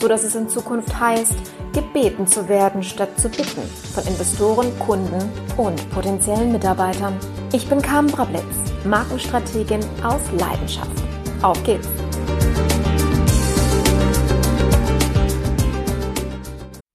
so dass es in Zukunft heißt, gebeten zu werden statt zu bitten von Investoren, Kunden und potenziellen Mitarbeitern. Ich bin Carmen Brablitz, Markenstrategin aus Leidenschaft. Auf geht's!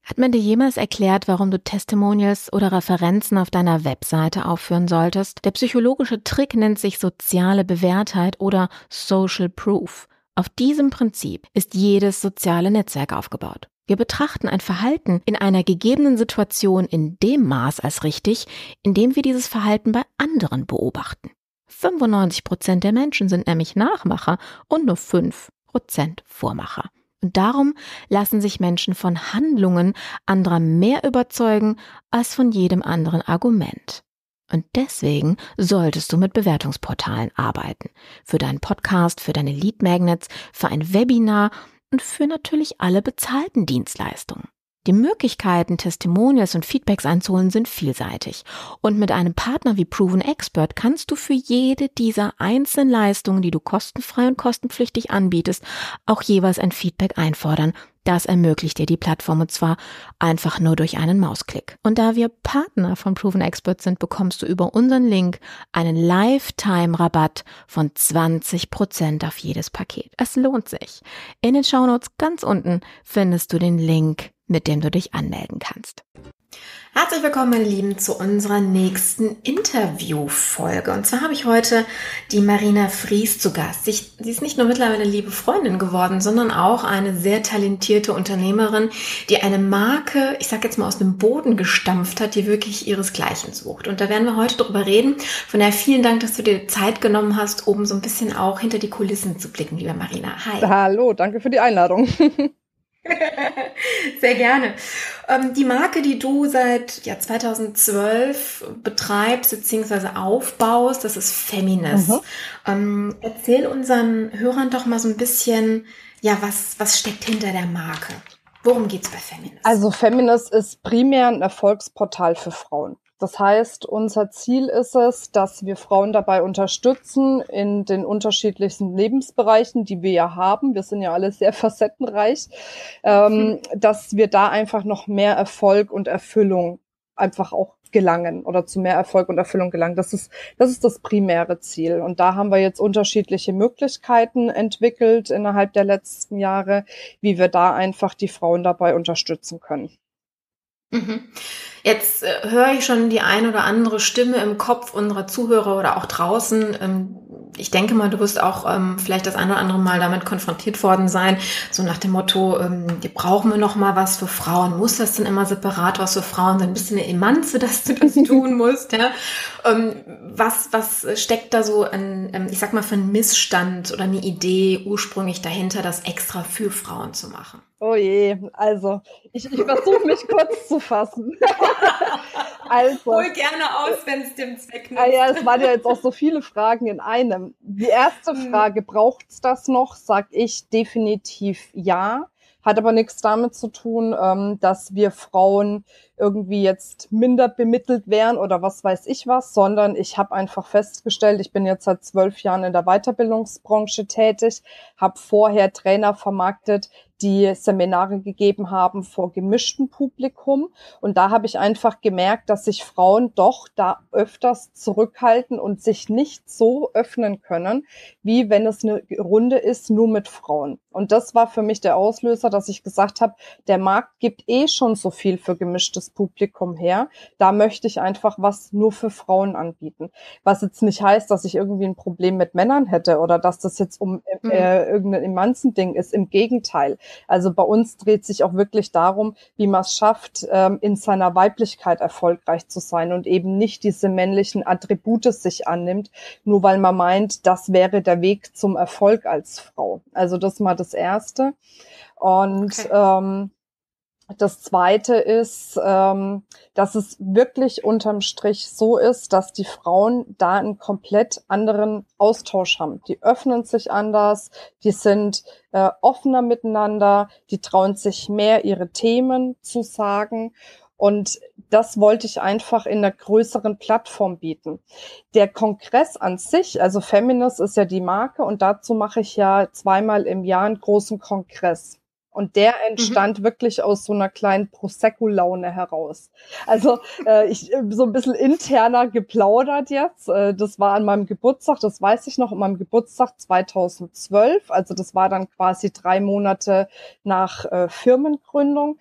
Hat man dir jemals erklärt, warum du Testimonials oder Referenzen auf deiner Webseite aufführen solltest? Der psychologische Trick nennt sich soziale Bewährtheit oder Social Proof. Auf diesem Prinzip ist jedes soziale Netzwerk aufgebaut. Wir betrachten ein Verhalten in einer gegebenen Situation in dem Maß als richtig, in dem wir dieses Verhalten bei anderen beobachten. 95 Prozent der Menschen sind nämlich Nachmacher und nur 5 Prozent Vormacher. Und darum lassen sich Menschen von Handlungen anderer mehr überzeugen als von jedem anderen Argument. Und deswegen solltest du mit Bewertungsportalen arbeiten. Für deinen Podcast, für deine Lead Magnets, für ein Webinar und für natürlich alle bezahlten Dienstleistungen. Die Möglichkeiten, Testimonials und Feedbacks einzuholen, sind vielseitig. Und mit einem Partner wie Proven Expert kannst du für jede dieser einzelnen Leistungen, die du kostenfrei und kostenpflichtig anbietest, auch jeweils ein Feedback einfordern. Das ermöglicht dir die Plattform und zwar einfach nur durch einen Mausklick. Und da wir Partner von Proven Expert sind, bekommst du über unseren Link einen Lifetime-Rabatt von 20% auf jedes Paket. Es lohnt sich. In den Shownotes ganz unten findest du den Link mit dem du dich anmelden kannst. Herzlich willkommen, meine Lieben, zu unserer nächsten Interviewfolge. Und zwar habe ich heute die Marina Fries zu Gast. Sie, ist nicht nur mittlerweile liebe Freundin geworden, sondern auch eine sehr talentierte Unternehmerin, die eine Marke, ich sage jetzt mal aus dem Boden gestampft hat, die wirklich ihresgleichen sucht. Und da werden wir heute drüber reden. Von daher vielen Dank, dass du dir Zeit genommen hast, um so ein bisschen auch hinter die Kulissen zu blicken, liebe Marina. Hi. Hallo, danke für die Einladung. Sehr gerne. Ähm, die Marke, die du seit ja, 2012 betreibst bzw. aufbaust, das ist Feminist. Mhm. Ähm, erzähl unseren Hörern doch mal so ein bisschen, ja, was, was steckt hinter der Marke? Worum geht's bei Feminist? Also Feminist ist primär ein Erfolgsportal für Frauen. Das heißt, unser Ziel ist es, dass wir Frauen dabei unterstützen in den unterschiedlichsten Lebensbereichen, die wir ja haben. Wir sind ja alle sehr facettenreich, ähm, mhm. dass wir da einfach noch mehr Erfolg und Erfüllung einfach auch gelangen oder zu mehr Erfolg und Erfüllung gelangen. Das ist, das ist das primäre Ziel. Und da haben wir jetzt unterschiedliche Möglichkeiten entwickelt innerhalb der letzten Jahre, wie wir da einfach die Frauen dabei unterstützen können. Mhm. Jetzt äh, höre ich schon die ein oder andere Stimme im Kopf unserer Zuhörer oder auch draußen. Ähm, ich denke mal, du wirst auch ähm, vielleicht das eine oder andere Mal damit konfrontiert worden sein, so nach dem Motto, ähm, brauchen wir noch mal was für Frauen. Muss das denn immer separat was für Frauen sein? Bist du eine Emanze, dass du das tun musst? Ja? Ähm, was, was steckt da so an, ich sag mal, für einen Missstand oder eine Idee ursprünglich dahinter, das extra für Frauen zu machen? Oh je, also ich, ich versuche mich kurz zu fassen. also, Hol gerne aus, wenn es dem Zweck nützt. Ah ja, es waren ja jetzt auch so viele Fragen in einem. Die erste hm. Frage, braucht es das noch? Sag ich definitiv ja. Hat aber nichts damit zu tun, ähm, dass wir Frauen irgendwie jetzt minder bemittelt wären oder was weiß ich was, sondern ich habe einfach festgestellt, ich bin jetzt seit zwölf Jahren in der Weiterbildungsbranche tätig, habe vorher Trainer vermarktet, die Seminare gegeben haben vor gemischtem Publikum. Und da habe ich einfach gemerkt, dass sich Frauen doch da öfters zurückhalten und sich nicht so öffnen können, wie wenn es eine Runde ist, nur mit Frauen. Und das war für mich der Auslöser, dass ich gesagt habe, der Markt gibt eh schon so viel für gemischtes Publikum her. Da möchte ich einfach was nur für Frauen anbieten. Was jetzt nicht heißt, dass ich irgendwie ein Problem mit Männern hätte oder dass das jetzt um äh, mhm. äh irgendein Emanzending ist. Im Gegenteil. Also bei uns dreht sich auch wirklich darum, wie man es schafft, ähm, in seiner Weiblichkeit erfolgreich zu sein und eben nicht diese männlichen Attribute sich annimmt, nur weil man meint, das wäre der Weg zum Erfolg als Frau. Also das mal das Erste. Und okay. ähm, das zweite ist, ähm, dass es wirklich unterm Strich so ist, dass die Frauen da einen komplett anderen Austausch haben. Die öffnen sich anders, die sind äh, offener miteinander, die trauen sich mehr ihre Themen zu sagen. Und das wollte ich einfach in einer größeren Plattform bieten. Der Kongress an sich, also Feminist ist ja die Marke und dazu mache ich ja zweimal im Jahr einen großen Kongress. Und der mhm. entstand mhm. wirklich aus so einer kleinen Prosecco-Laune heraus. Also äh, ich äh, so ein bisschen interner geplaudert jetzt. Äh, das war an meinem Geburtstag, das weiß ich noch, an meinem Geburtstag 2012. Also das war dann quasi drei Monate nach äh, Firmengründung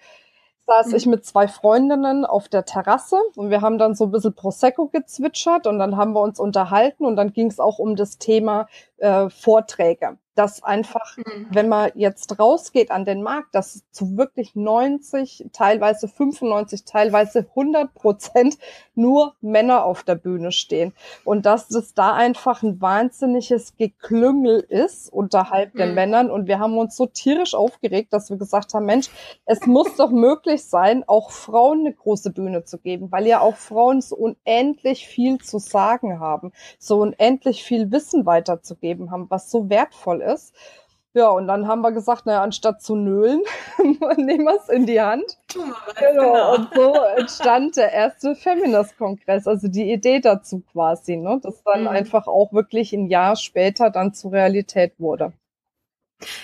saß mhm. ich mit zwei Freundinnen auf der Terrasse und wir haben dann so ein bisschen Prosecco gezwitschert und dann haben wir uns unterhalten und dann ging es auch um das Thema äh, Vorträge dass einfach, mhm. wenn man jetzt rausgeht an den Markt, dass zu wirklich 90, teilweise 95, teilweise 100 Prozent nur Männer auf der Bühne stehen. Und dass das da einfach ein wahnsinniges Geklüngel ist unterhalb mhm. den Männern. Und wir haben uns so tierisch aufgeregt, dass wir gesagt haben, Mensch, es muss doch möglich sein, auch Frauen eine große Bühne zu geben, weil ja auch Frauen so unendlich viel zu sagen haben, so unendlich viel Wissen weiterzugeben haben, was so wertvoll ist ist. Ja, und dann haben wir gesagt, naja, anstatt zu nölen, nehmen wir es in die Hand. Tu mal was, genau. genau. Und so entstand der erste Feminist-Kongress, also die Idee dazu quasi, ne? das dann mhm. einfach auch wirklich ein Jahr später dann zur Realität wurde.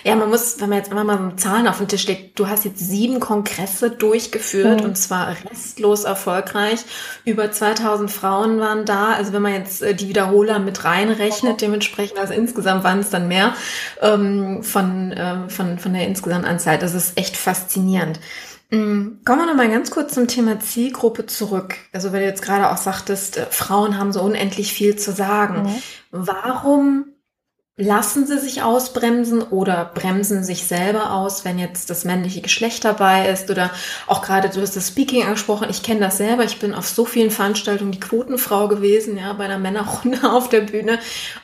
Ja, man muss, wenn man jetzt immer mal so Zahlen auf den Tisch legt, du hast jetzt sieben Kongresse durchgeführt mhm. und zwar restlos erfolgreich. Über 2000 Frauen waren da. Also wenn man jetzt äh, die Wiederholer mit reinrechnet, dementsprechend, also insgesamt waren es dann mehr ähm, von, äh, von, von der insgesamt Anzahl. Das ist echt faszinierend. Mhm. Kommen wir noch mal ganz kurz zum Thema Zielgruppe zurück. Also weil du jetzt gerade auch sagtest, äh, Frauen haben so unendlich viel zu sagen. Mhm. Warum Lassen sie sich ausbremsen oder bremsen sich selber aus, wenn jetzt das männliche Geschlecht dabei ist oder auch gerade, du hast das Speaking angesprochen, ich kenne das selber, ich bin auf so vielen Veranstaltungen die Quotenfrau gewesen, ja, bei einer Männerrunde auf der Bühne.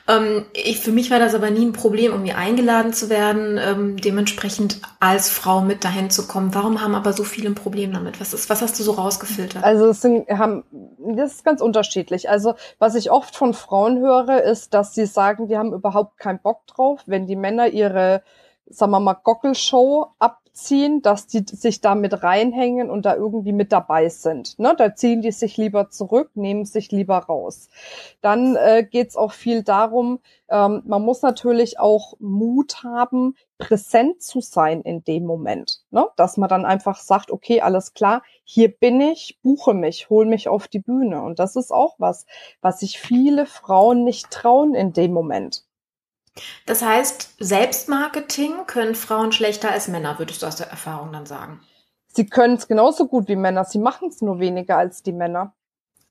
Ähm, ich, für mich war das aber nie ein Problem, irgendwie eingeladen zu werden, ähm, dementsprechend als Frau mit dahin zu kommen. Warum haben aber so viele ein Problem damit? Was ist, was hast du so rausgefiltert? Also es sind, haben, das ist ganz unterschiedlich. Also was ich oft von Frauen höre, ist, dass sie sagen, die haben überhaupt keinen Bock drauf, wenn die Männer ihre, sagen wir mal, Gockelshow abziehen, dass die sich da mit reinhängen und da irgendwie mit dabei sind. Ne? Da ziehen die sich lieber zurück, nehmen sich lieber raus. Dann äh, geht auch viel darum, ähm, man muss natürlich auch Mut haben, präsent zu sein in dem Moment. Ne? Dass man dann einfach sagt, okay, alles klar, hier bin ich, buche mich, hol mich auf die Bühne. Und das ist auch was, was sich viele Frauen nicht trauen in dem Moment. Das heißt, Selbstmarketing können Frauen schlechter als Männer, würdest du aus der Erfahrung dann sagen? Sie können es genauso gut wie Männer, sie machen es nur weniger als die Männer.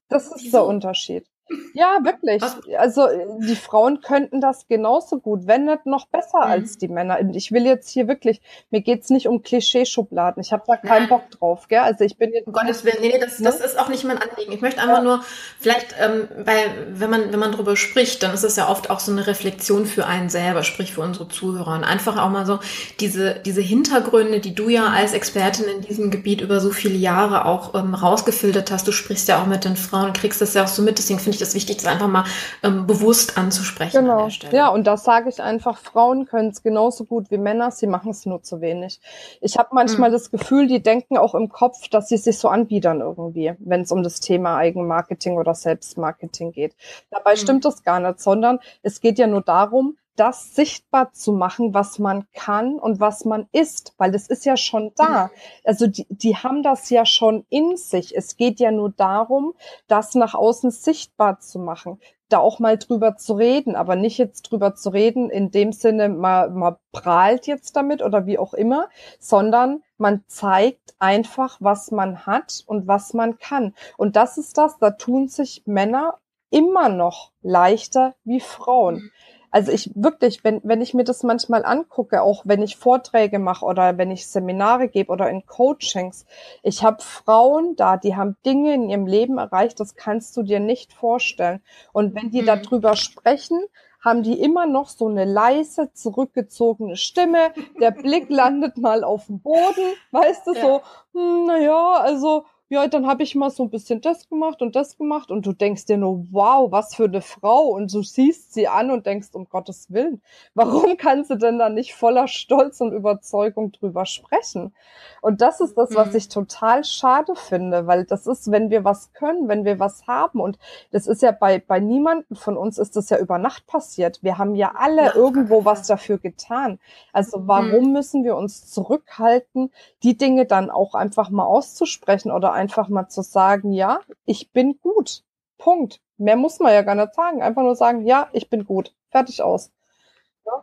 Das ist Wieso? der Unterschied. Ja, wirklich. Was? Also die Frauen könnten das genauso gut, wenn nicht noch besser mhm. als die Männer. Ich will jetzt hier wirklich, mir geht's nicht um Klischeeschubladen. Ich habe da keinen Bock drauf, gell? Also ich bin jetzt. Um Gottes Willen, nee, nee das, ne? das ist auch nicht mein Anliegen. Ich möchte einfach ja. nur, vielleicht, ähm, weil wenn man, wenn man drüber spricht, dann ist es ja oft auch so eine Reflexion für einen selber, sprich für unsere Zuhörer. Und einfach auch mal so diese, diese Hintergründe, die du ja als Expertin in diesem Gebiet über so viele Jahre auch ähm, rausgefiltert hast. Du sprichst ja auch mit den Frauen, kriegst das ja auch so mit. Deswegen finde ich das wichtig, das einfach mal ähm, bewusst anzusprechen. Genau. Ja, und das sage ich einfach, Frauen können es genauso gut wie Männer, sie machen es nur zu wenig. Ich habe manchmal mhm. das Gefühl, die denken auch im Kopf, dass sie sich so anbiedern irgendwie, wenn es um das Thema Eigenmarketing oder Selbstmarketing geht. Dabei mhm. stimmt das gar nicht, sondern es geht ja nur darum, das sichtbar zu machen, was man kann und was man ist, weil das ist ja schon da. Also die, die haben das ja schon in sich. Es geht ja nur darum, das nach außen sichtbar zu machen da auch mal drüber zu reden, aber nicht jetzt drüber zu reden in dem Sinne, man, man prahlt jetzt damit oder wie auch immer, sondern man zeigt einfach, was man hat und was man kann. Und das ist das, da tun sich Männer immer noch leichter wie Frauen. Also ich wirklich, wenn, wenn ich mir das manchmal angucke, auch wenn ich Vorträge mache oder wenn ich Seminare gebe oder in Coachings, ich habe Frauen da, die haben Dinge in ihrem Leben erreicht, das kannst du dir nicht vorstellen. Und wenn die mhm. darüber sprechen, haben die immer noch so eine leise, zurückgezogene Stimme. Der Blick landet mal auf dem Boden, weißt du, ja. so, hm, naja, also ja, dann habe ich mal so ein bisschen das gemacht und das gemacht und du denkst dir nur, wow, was für eine Frau und du siehst sie an und denkst, um Gottes Willen, warum kann sie denn da nicht voller Stolz und Überzeugung drüber sprechen? Und das ist das, was mhm. ich total schade finde, weil das ist, wenn wir was können, wenn wir was haben und das ist ja bei, bei niemanden von uns ist das ja über Nacht passiert. Wir haben ja alle irgendwo was dafür getan. Also warum mhm. müssen wir uns zurückhalten, die Dinge dann auch einfach mal auszusprechen oder einfach mal zu sagen, ja, ich bin gut. Punkt. Mehr muss man ja gar nicht sagen. Einfach nur sagen, ja, ich bin gut. Fertig aus.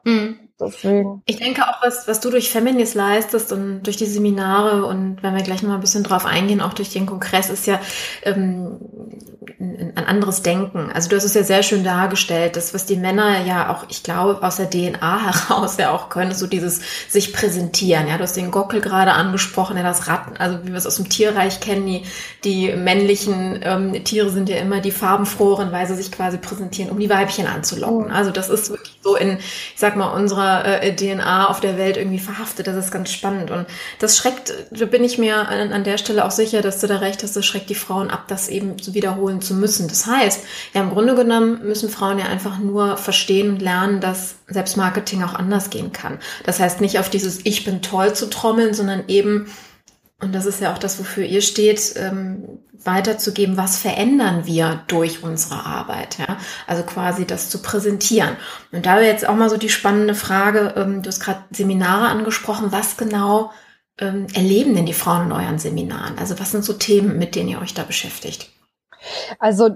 Mhm. Deswegen. Ich denke auch, was, was du durch Feminis leistest und durch die Seminare und wenn wir gleich noch mal ein bisschen drauf eingehen, auch durch den Kongress, ist ja ähm, ein, ein anderes Denken. Also du hast es ja sehr schön dargestellt, das, was die Männer ja auch, ich glaube, aus der DNA heraus ja auch können, ist so dieses sich präsentieren. Ja, du hast den Gockel gerade angesprochen, ja, das Ratten, also wie wir es aus dem Tierreich kennen, die, die männlichen ähm, Tiere sind ja immer die farbenfroheren, weil sie sich quasi präsentieren, um die Weibchen anzulocken. Oh. Also das ist wirklich so in, sag mal, unserer äh, DNA auf der Welt irgendwie verhaftet. Das ist ganz spannend. Und das schreckt, da bin ich mir an, an der Stelle auch sicher, dass du da recht hast, das schreckt die Frauen ab, das eben wiederholen zu müssen. Das heißt, ja, im Grunde genommen müssen Frauen ja einfach nur verstehen und lernen, dass Selbstmarketing auch anders gehen kann. Das heißt, nicht auf dieses Ich bin toll zu trommeln, sondern eben und das ist ja auch das, wofür ihr steht, ähm, weiterzugeben, was verändern wir durch unsere Arbeit. Ja? Also quasi das zu präsentieren. Und da wäre jetzt auch mal so die spannende Frage, ähm, du hast gerade Seminare angesprochen, was genau ähm, erleben denn die Frauen in euren Seminaren? Also was sind so Themen, mit denen ihr euch da beschäftigt? Also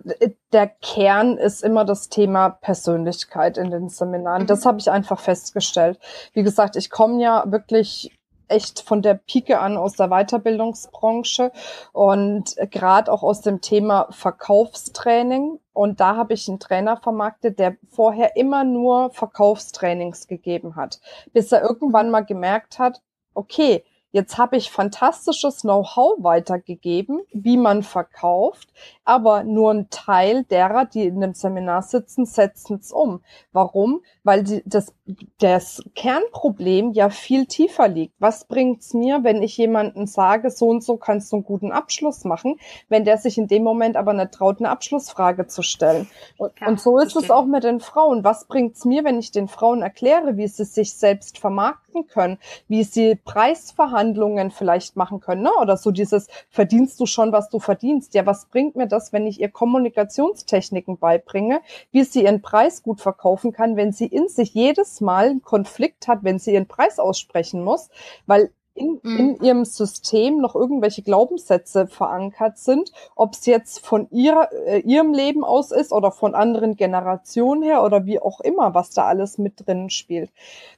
der Kern ist immer das Thema Persönlichkeit in den Seminaren. Mhm. Das habe ich einfach festgestellt. Wie gesagt, ich komme ja wirklich echt von der Pike an aus der Weiterbildungsbranche und gerade auch aus dem Thema Verkaufstraining. Und da habe ich einen Trainer vermarktet, der vorher immer nur Verkaufstrainings gegeben hat, bis er irgendwann mal gemerkt hat, okay, Jetzt habe ich fantastisches Know-how weitergegeben, wie man verkauft, aber nur ein Teil derer, die in dem Seminar sitzen, setzen es um. Warum? Weil die, das, das Kernproblem ja viel tiefer liegt. Was bringt's mir, wenn ich jemanden sage, so und so kannst du einen guten Abschluss machen, wenn der sich in dem Moment aber nicht traut, eine Abschlussfrage zu stellen? Und, ja, und so ist es auch mit den Frauen. Was bringt's mir, wenn ich den Frauen erkläre, wie sie sich selbst vermarkten können, wie sie Preisverhandlungen Verhandlungen vielleicht machen können, ne? oder so dieses, verdienst du schon, was du verdienst? Ja, was bringt mir das, wenn ich ihr Kommunikationstechniken beibringe, wie sie ihren Preis gut verkaufen kann, wenn sie in sich jedes Mal einen Konflikt hat, wenn sie ihren Preis aussprechen muss, weil in, mhm. in ihrem System noch irgendwelche Glaubenssätze verankert sind, ob es jetzt von ihrer, äh, ihrem Leben aus ist oder von anderen Generationen her oder wie auch immer, was da alles mit drin spielt.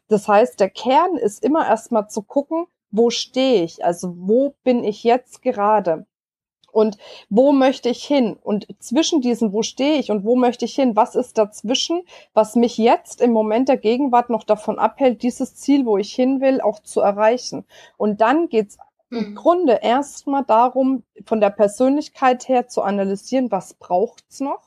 Das heißt, der Kern ist immer erstmal zu gucken, wo stehe ich? Also wo bin ich jetzt gerade? Und wo möchte ich hin? Und zwischen diesen, wo stehe ich und wo möchte ich hin? Was ist dazwischen, was mich jetzt im Moment der Gegenwart noch davon abhält, dieses Ziel, wo ich hin will, auch zu erreichen? Und dann geht's im mhm. Grunde erstmal darum, von der Persönlichkeit her zu analysieren, was braucht's noch?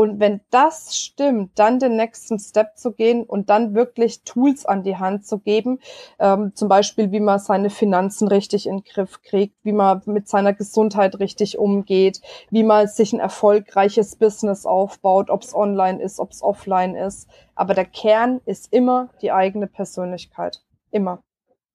Und wenn das stimmt, dann den nächsten Step zu gehen und dann wirklich Tools an die Hand zu geben, ähm, zum Beispiel, wie man seine Finanzen richtig in den Griff kriegt, wie man mit seiner Gesundheit richtig umgeht, wie man sich ein erfolgreiches Business aufbaut, ob es online ist, ob es offline ist. Aber der Kern ist immer die eigene Persönlichkeit. Immer.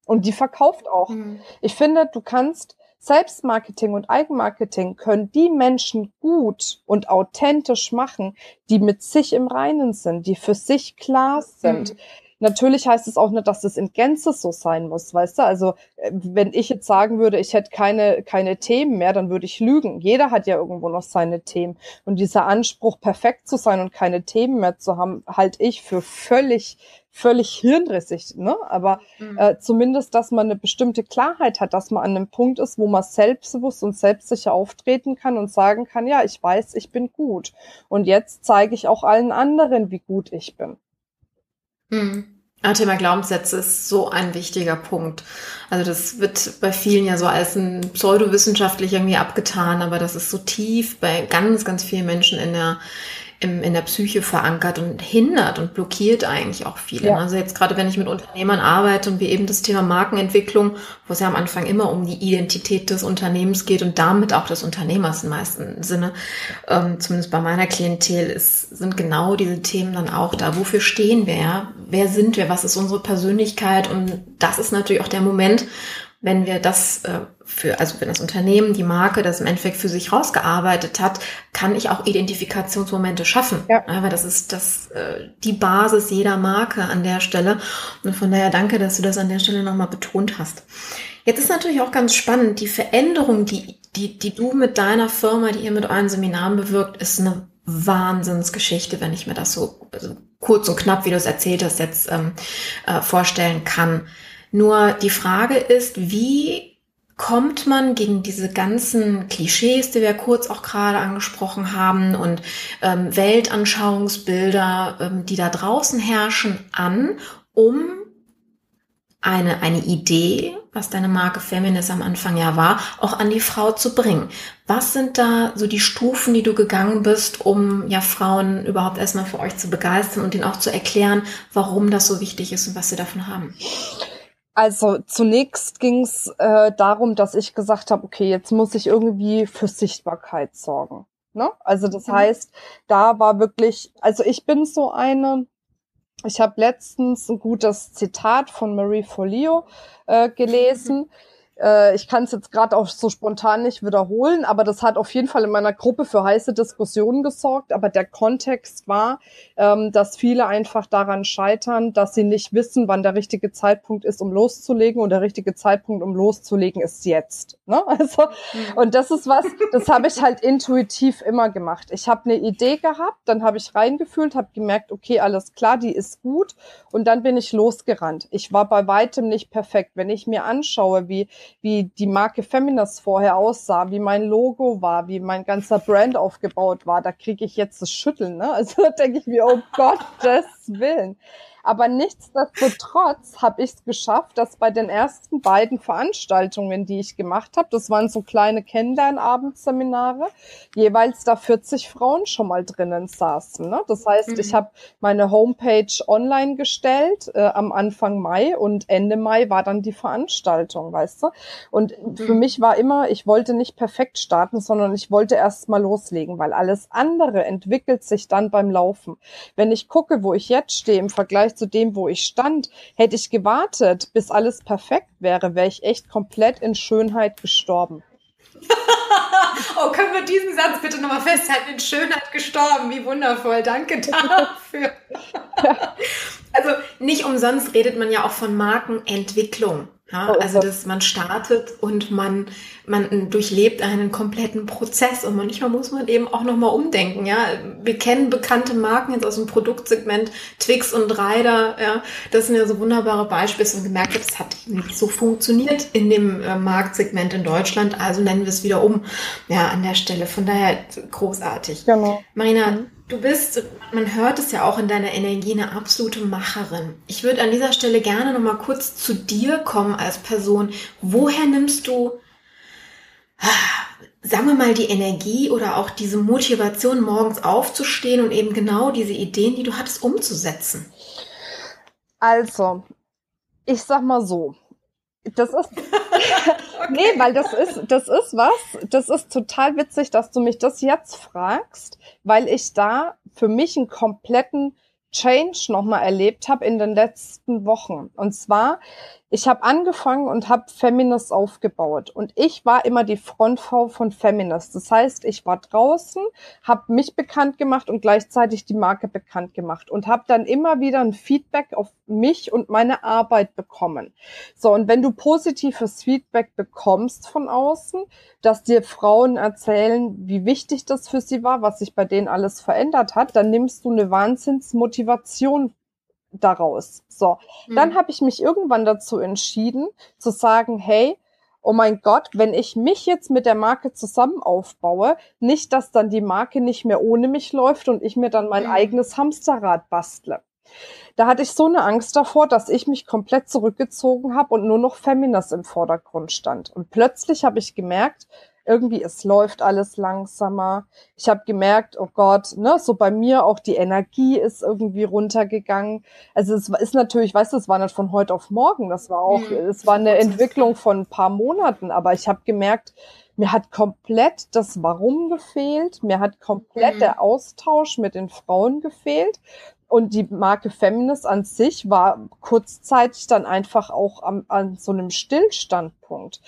Und die verkauft auch. Mhm. Ich finde, du kannst Selbstmarketing und Eigenmarketing können die Menschen gut und authentisch machen, die mit sich im Reinen sind, die für sich klar sind. Mhm. Natürlich heißt es auch nicht, dass das in Gänze so sein muss, weißt du? Also, äh, wenn ich jetzt sagen würde, ich hätte keine, keine Themen mehr, dann würde ich lügen. Jeder hat ja irgendwo noch seine Themen. Und dieser Anspruch, perfekt zu sein und keine Themen mehr zu haben, halte ich für völlig, völlig hirnrissig, ne? Aber mhm. äh, zumindest, dass man eine bestimmte Klarheit hat, dass man an einem Punkt ist, wo man selbstbewusst und selbstsicher auftreten kann und sagen kann, ja, ich weiß, ich bin gut. Und jetzt zeige ich auch allen anderen, wie gut ich bin. Mhm. Thema Glaubenssätze ist so ein wichtiger Punkt. Also das wird bei vielen ja so als ein pseudowissenschaftlich irgendwie abgetan, aber das ist so tief bei ganz, ganz vielen Menschen in der im, in der Psyche verankert und hindert und blockiert eigentlich auch viele. Ja. Also jetzt gerade, wenn ich mit Unternehmern arbeite und wie eben das Thema Markenentwicklung, wo es ja am Anfang immer um die Identität des Unternehmens geht und damit auch des Unternehmers im meisten Sinne, ähm, zumindest bei meiner Klientel, ist, sind genau diese Themen dann auch da. Wofür stehen wir? Ja? Wer sind wir? Was ist unsere Persönlichkeit? Und das ist natürlich auch der Moment, wenn wir das äh, für, also wenn das Unternehmen, die Marke das im Endeffekt für sich rausgearbeitet hat, kann ich auch Identifikationsmomente schaffen. Ja. Weil das ist das, äh, die Basis jeder Marke an der Stelle. Und von daher danke, dass du das an der Stelle nochmal betont hast. Jetzt ist natürlich auch ganz spannend, die Veränderung, die, die, die du mit deiner Firma, die ihr mit euren Seminaren bewirkt, ist eine Wahnsinnsgeschichte, wenn ich mir das so also kurz und knapp, wie du es erzählt hast, jetzt ähm, äh, vorstellen kann. Nur die Frage ist, wie kommt man gegen diese ganzen Klischees, die wir kurz auch gerade angesprochen haben, und ähm, Weltanschauungsbilder, ähm, die da draußen herrschen, an, um eine, eine Idee, was deine Marke Feminist am Anfang ja war, auch an die Frau zu bringen. Was sind da so die Stufen, die du gegangen bist, um ja Frauen überhaupt erstmal für euch zu begeistern und ihnen auch zu erklären, warum das so wichtig ist und was sie davon haben? Also zunächst ging es äh, darum, dass ich gesagt habe, okay, jetzt muss ich irgendwie für Sichtbarkeit sorgen. Ne? Also das mhm. heißt, da war wirklich, also ich bin so eine, ich habe letztens ein gutes Zitat von Marie Folio äh, gelesen. Mhm äh, ich kann es jetzt gerade auch so spontan nicht wiederholen, aber das hat auf jeden Fall in meiner Gruppe für heiße Diskussionen gesorgt. Aber der Kontext war, ähm, dass viele einfach daran scheitern, dass sie nicht wissen, wann der richtige Zeitpunkt ist, um loszulegen. Und der richtige Zeitpunkt, um loszulegen, ist jetzt. Ne? Also, mhm. und das ist was, das habe ich halt intuitiv immer gemacht. Ich habe eine Idee gehabt, dann habe ich reingefühlt, habe gemerkt, okay, alles klar, die ist gut. Und dann bin ich losgerannt. Ich war bei weitem nicht perfekt. Wenn ich mir anschaue, wie wie die Marke Feminist vorher aussah, wie mein Logo war, wie mein ganzer Brand aufgebaut war, da kriege ich jetzt das Schütteln. Ne? Also da denke ich mir, oh Gottes Willen. Aber nichtsdestotrotz habe ich es geschafft, dass bei den ersten beiden Veranstaltungen, die ich gemacht habe, das waren so kleine Kennenlernabendseminare, jeweils da 40 Frauen schon mal drinnen saßen. Ne? Das heißt, mhm. ich habe meine Homepage online gestellt äh, am Anfang Mai und Ende Mai war dann die Veranstaltung, weißt du? Und mhm. für mich war immer, ich wollte nicht perfekt starten, sondern ich wollte erst mal loslegen, weil alles andere entwickelt sich dann beim Laufen. Wenn ich gucke, wo ich jetzt stehe im Vergleich zu dem, wo ich stand. Hätte ich gewartet, bis alles perfekt wäre, wäre ich echt komplett in Schönheit gestorben. oh, können wir diesen Satz bitte nochmal festhalten? In Schönheit gestorben. Wie wundervoll. Danke dafür. also nicht umsonst redet man ja auch von Markenentwicklung. Ja, oh, also dass man startet und man man durchlebt einen kompletten Prozess und manchmal muss man eben auch noch mal umdenken. Ja, wir kennen bekannte Marken jetzt aus dem Produktsegment Twix und Ryder. Ja, das sind ja so wunderbare Beispiele und gemerkt habe, das hat nicht so funktioniert in dem äh, Marktsegment in Deutschland. Also nennen wir es wieder um. Ja, an der Stelle. Von daher großartig. Genau. Marina, mhm. Du bist, man hört es ja auch in deiner Energie, eine absolute Macherin. Ich würde an dieser Stelle gerne noch mal kurz zu dir kommen als Person. Woher nimmst du, sagen wir mal, die Energie oder auch diese Motivation, morgens aufzustehen und eben genau diese Ideen, die du hattest, umzusetzen? Also, ich sag mal so, das ist. okay. Nee, weil das ist, das ist was. Das ist total witzig, dass du mich das jetzt fragst, weil ich da für mich einen kompletten Change nochmal erlebt habe in den letzten Wochen. Und zwar, ich habe angefangen und habe Feminist aufgebaut. Und ich war immer die Frontfrau von Feminist. Das heißt, ich war draußen, habe mich bekannt gemacht und gleichzeitig die Marke bekannt gemacht und habe dann immer wieder ein Feedback auf mich und meine Arbeit bekommen. So, und wenn du positives Feedback bekommst von außen, dass dir Frauen erzählen, wie wichtig das für sie war, was sich bei denen alles verändert hat, dann nimmst du eine Wahnsinnsmotivation daraus. So, mhm. dann habe ich mich irgendwann dazu entschieden, zu sagen, hey, oh mein Gott, wenn ich mich jetzt mit der Marke zusammen aufbaue, nicht, dass dann die Marke nicht mehr ohne mich läuft und ich mir dann mein mhm. eigenes Hamsterrad bastle. Da hatte ich so eine Angst davor, dass ich mich komplett zurückgezogen habe und nur noch Feminas im Vordergrund stand. Und plötzlich habe ich gemerkt, irgendwie es läuft alles langsamer. Ich habe gemerkt, oh Gott, ne, so bei mir auch die Energie ist irgendwie runtergegangen. Also es ist natürlich, weißt du, es war nicht von heute auf morgen, das war auch, mhm. es war eine Entwicklung von ein paar Monaten, aber ich habe gemerkt, mir hat komplett das Warum gefehlt, mir hat komplett mhm. der Austausch mit den Frauen gefehlt. Und die Marke Feminist an sich war kurzzeitig dann einfach auch am, an so einem Stillstandpunkt.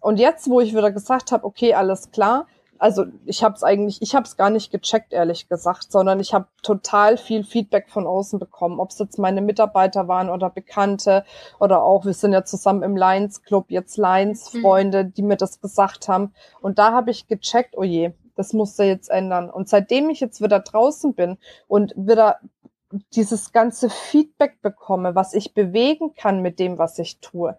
Und jetzt, wo ich wieder gesagt habe, okay, alles klar, also ich habe es eigentlich, ich habe es gar nicht gecheckt, ehrlich gesagt, sondern ich habe total viel Feedback von außen bekommen, ob es jetzt meine Mitarbeiter waren oder Bekannte oder auch, wir sind ja zusammen im Lions Club, jetzt Lions mhm. Freunde, die mir das gesagt haben. Und da habe ich gecheckt, oh je, das musste jetzt ändern. Und seitdem ich jetzt wieder draußen bin und wieder dieses ganze Feedback bekomme, was ich bewegen kann mit dem, was ich tue,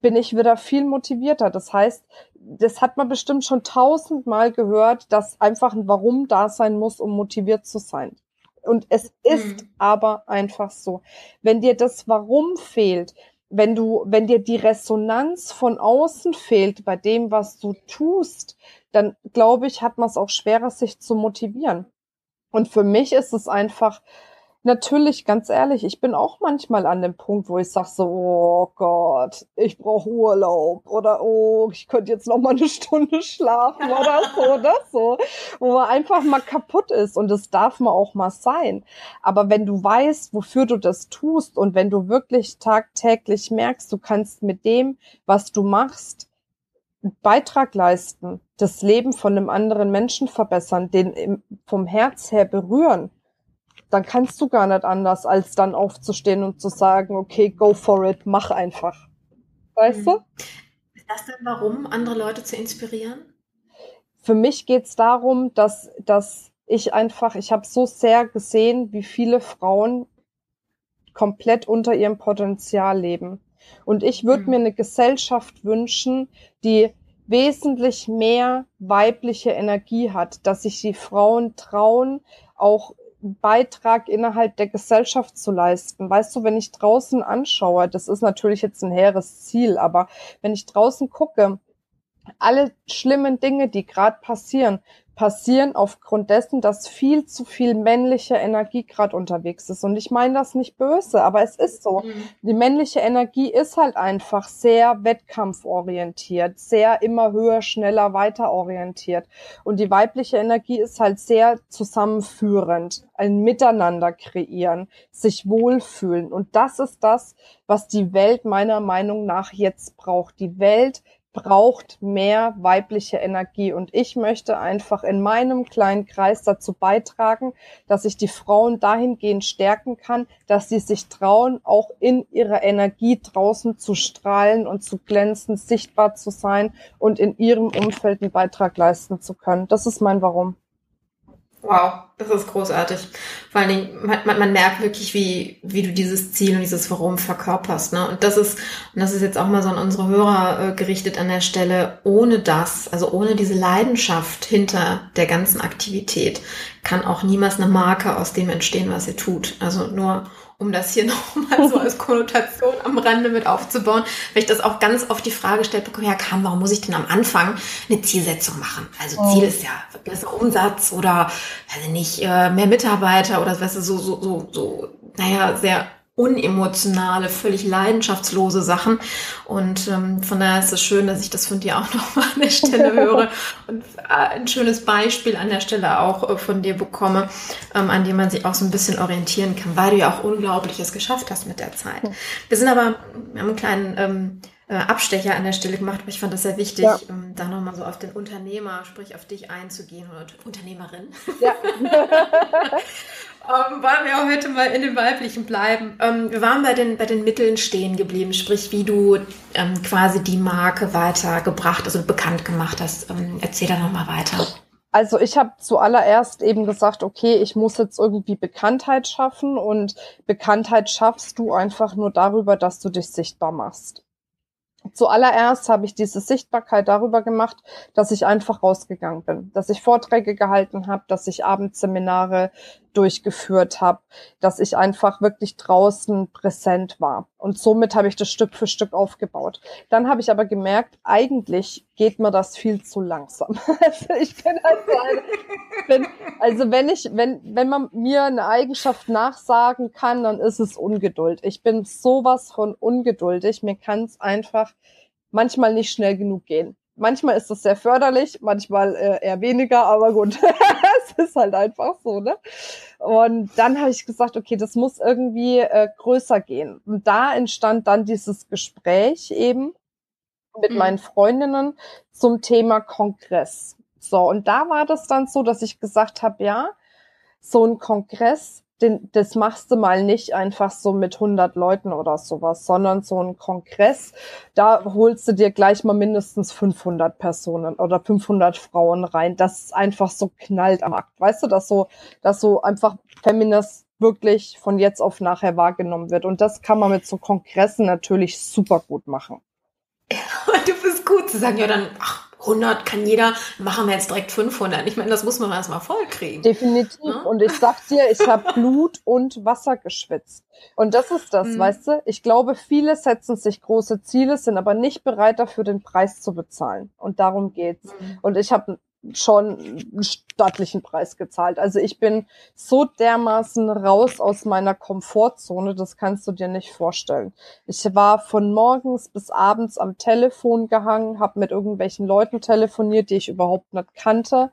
bin ich wieder viel motivierter. Das heißt, das hat man bestimmt schon tausendmal gehört, dass einfach ein Warum da sein muss, um motiviert zu sein. Und es ist mhm. aber einfach so. Wenn dir das Warum fehlt, wenn du, wenn dir die Resonanz von außen fehlt bei dem, was du tust, dann glaube ich, hat man es auch schwerer, sich zu motivieren. Und für mich ist es einfach, Natürlich, ganz ehrlich, ich bin auch manchmal an dem Punkt, wo ich sage so, oh Gott, ich brauche Urlaub oder oh, ich könnte jetzt noch mal eine Stunde schlafen oder so oder so, wo man einfach mal kaputt ist und das darf man auch mal sein. Aber wenn du weißt, wofür du das tust und wenn du wirklich tagtäglich merkst, du kannst mit dem, was du machst, einen Beitrag leisten, das Leben von einem anderen Menschen verbessern, den vom Herz her berühren, dann kannst du gar nicht anders, als dann aufzustehen und zu sagen, okay, go for it, mach einfach. Weißt mhm. du? Ist das denn warum, andere Leute zu inspirieren? Für mich geht es darum, dass, dass ich einfach, ich habe so sehr gesehen, wie viele Frauen komplett unter ihrem Potenzial leben. Und ich würde mhm. mir eine Gesellschaft wünschen, die wesentlich mehr weibliche Energie hat, dass sich die Frauen trauen, auch Beitrag innerhalb der Gesellschaft zu leisten. Weißt du, wenn ich draußen anschaue, das ist natürlich jetzt ein hehres Ziel, aber wenn ich draußen gucke, alle schlimmen Dinge, die gerade passieren, passieren aufgrund dessen, dass viel zu viel männliche Energie gerade unterwegs ist. Und ich meine das nicht böse, aber es ist so. Mhm. Die männliche Energie ist halt einfach sehr wettkampforientiert, sehr immer höher, schneller, weiter orientiert. Und die weibliche Energie ist halt sehr zusammenführend, ein Miteinander kreieren, sich wohlfühlen. Und das ist das, was die Welt meiner Meinung nach jetzt braucht. Die Welt braucht mehr weibliche Energie. Und ich möchte einfach in meinem kleinen Kreis dazu beitragen, dass ich die Frauen dahingehend stärken kann, dass sie sich trauen, auch in ihrer Energie draußen zu strahlen und zu glänzen, sichtbar zu sein und in ihrem Umfeld einen Beitrag leisten zu können. Das ist mein Warum. Wow, das ist großartig. Vor allen Dingen, man, man, merkt wirklich, wie, wie du dieses Ziel und dieses Warum verkörperst. Ne? Und das ist, und das ist jetzt auch mal so an unsere Hörer äh, gerichtet an der Stelle, ohne das, also ohne diese Leidenschaft hinter der ganzen Aktivität, kann auch niemals eine Marke aus dem entstehen, was ihr tut. Also nur um das hier nochmal so als Konnotation am Rande mit aufzubauen, weil ich das auch ganz oft die Frage gestellt bekomme, ja Kam, warum muss ich denn am Anfang eine Zielsetzung machen? Also oh. Ziel ist ja besser Umsatz oder, weiß ich nicht, äh, mehr Mitarbeiter oder weißt du, so, so, so, so, naja, sehr unemotionale, völlig leidenschaftslose Sachen. Und ähm, von daher ist es schön, dass ich das von dir auch noch mal an der Stelle höre und äh, ein schönes Beispiel an der Stelle auch äh, von dir bekomme, ähm, an dem man sich auch so ein bisschen orientieren kann, weil du ja auch Unglaubliches geschafft hast mit der Zeit. Wir sind aber, wir haben einen kleinen ähm, äh, Abstecher an der Stelle gemacht, aber ich fand das sehr wichtig, ja. ähm, da nochmal so auf den Unternehmer, sprich auf dich einzugehen oder Unternehmerin. Ja. ähm, wollen wir heute mal in dem Weiblichen bleiben. Ähm, wir waren bei den, bei den Mitteln stehen geblieben, sprich, wie du ähm, quasi die Marke weitergebracht, also bekannt gemacht hast. Ähm, erzähl da nochmal weiter. Also ich habe zuallererst eben gesagt, okay, ich muss jetzt irgendwie Bekanntheit schaffen und Bekanntheit schaffst du einfach nur darüber, dass du dich sichtbar machst. Zuallererst habe ich diese Sichtbarkeit darüber gemacht, dass ich einfach rausgegangen bin, dass ich Vorträge gehalten habe, dass ich Abendseminare durchgeführt habe, dass ich einfach wirklich draußen präsent war. Und somit habe ich das Stück für Stück aufgebaut. Dann habe ich aber gemerkt, eigentlich geht mir das viel zu langsam. Also ich bin halt eine, bin, also wenn ich, wenn, wenn man mir eine Eigenschaft nachsagen kann, dann ist es Ungeduld. Ich bin sowas von ungeduldig. Mir kann es einfach manchmal nicht schnell genug gehen. Manchmal ist das sehr förderlich, manchmal äh, eher weniger, aber gut, es ist halt einfach so, ne? Und dann habe ich gesagt, okay, das muss irgendwie äh, größer gehen. Und da entstand dann dieses Gespräch eben mit mhm. meinen Freundinnen zum Thema Kongress. So, und da war das dann so, dass ich gesagt habe, ja, so ein Kongress den, das machst du mal nicht einfach so mit 100 Leuten oder sowas, sondern so ein Kongress, da holst du dir gleich mal mindestens 500 Personen oder 500 Frauen rein. Das ist einfach so knallt am Markt. Weißt du, dass so, dass so einfach Feminist wirklich von jetzt auf nachher wahrgenommen wird. Und das kann man mit so Kongressen natürlich super gut machen. du bist gut zu sagen, ja dann, ach, 100 kann jeder, machen wir jetzt direkt 500. Ich meine, das muss man erstmal voll kriegen. Definitiv. Ja? Und ich sag dir, ich habe Blut und Wasser geschwitzt. Und das ist das, mhm. weißt du? Ich glaube, viele setzen sich große Ziele, sind aber nicht bereit dafür, den Preis zu bezahlen. Und darum geht's. Mhm. Und ich habe schon einen stattlichen Preis gezahlt. Also ich bin so dermaßen raus aus meiner Komfortzone, das kannst du dir nicht vorstellen. Ich war von morgens bis abends am Telefon gehangen, habe mit irgendwelchen Leuten telefoniert, die ich überhaupt nicht kannte,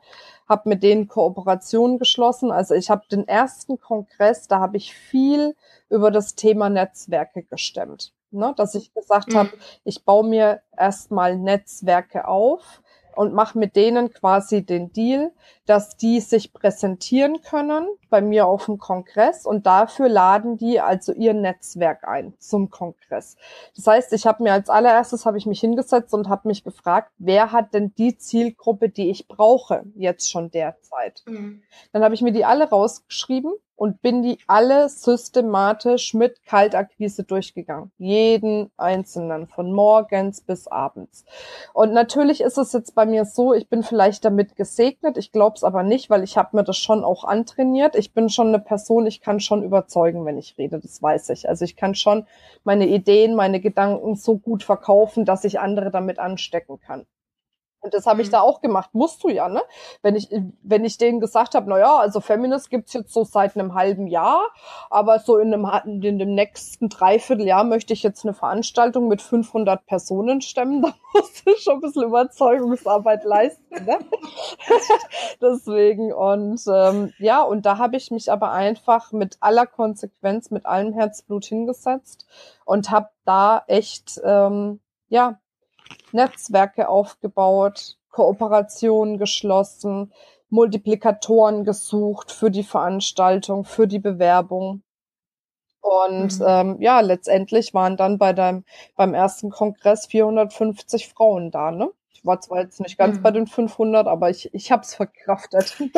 habe mit denen Kooperationen geschlossen. Also ich habe den ersten Kongress, da habe ich viel über das Thema Netzwerke gestemmt. Ne, dass ich gesagt mhm. habe, ich baue mir erstmal Netzwerke auf, und mache mit denen quasi den Deal, dass die sich präsentieren können bei mir auf dem Kongress und dafür laden die also ihr Netzwerk ein zum Kongress. Das heißt, ich habe mir als allererstes habe ich mich hingesetzt und habe mich gefragt, wer hat denn die Zielgruppe, die ich brauche jetzt schon derzeit. Mhm. Dann habe ich mir die alle rausgeschrieben und bin die alle systematisch mit Kaltakquise durchgegangen. Jeden einzelnen, von morgens bis abends. Und natürlich ist es jetzt bei mir so, ich bin vielleicht damit gesegnet, ich glaube es aber nicht, weil ich habe mir das schon auch antrainiert. Ich bin schon eine Person, ich kann schon überzeugen, wenn ich rede, das weiß ich. Also ich kann schon meine Ideen, meine Gedanken so gut verkaufen, dass ich andere damit anstecken kann. Und das habe ich mhm. da auch gemacht. Musst du ja, ne? Wenn ich, wenn ich denen gesagt habe, na ja, also Feminist gibt's jetzt so seit einem halben Jahr, aber so in einem, in dem nächsten Dreivierteljahr möchte ich jetzt eine Veranstaltung mit 500 Personen stemmen, da musst du schon ein bisschen Überzeugungsarbeit leisten, ne? Deswegen und ähm, ja, und da habe ich mich aber einfach mit aller Konsequenz, mit allem Herzblut hingesetzt und habe da echt, ähm, ja, Netzwerke aufgebaut, Kooperationen geschlossen, Multiplikatoren gesucht für die Veranstaltung, für die Bewerbung. Und mhm. ähm, ja, letztendlich waren dann bei deinem beim ersten Kongress 450 Frauen da. Ne? Ich war zwar jetzt nicht ganz mhm. bei den 500, aber ich ich habe es verkraftet. Man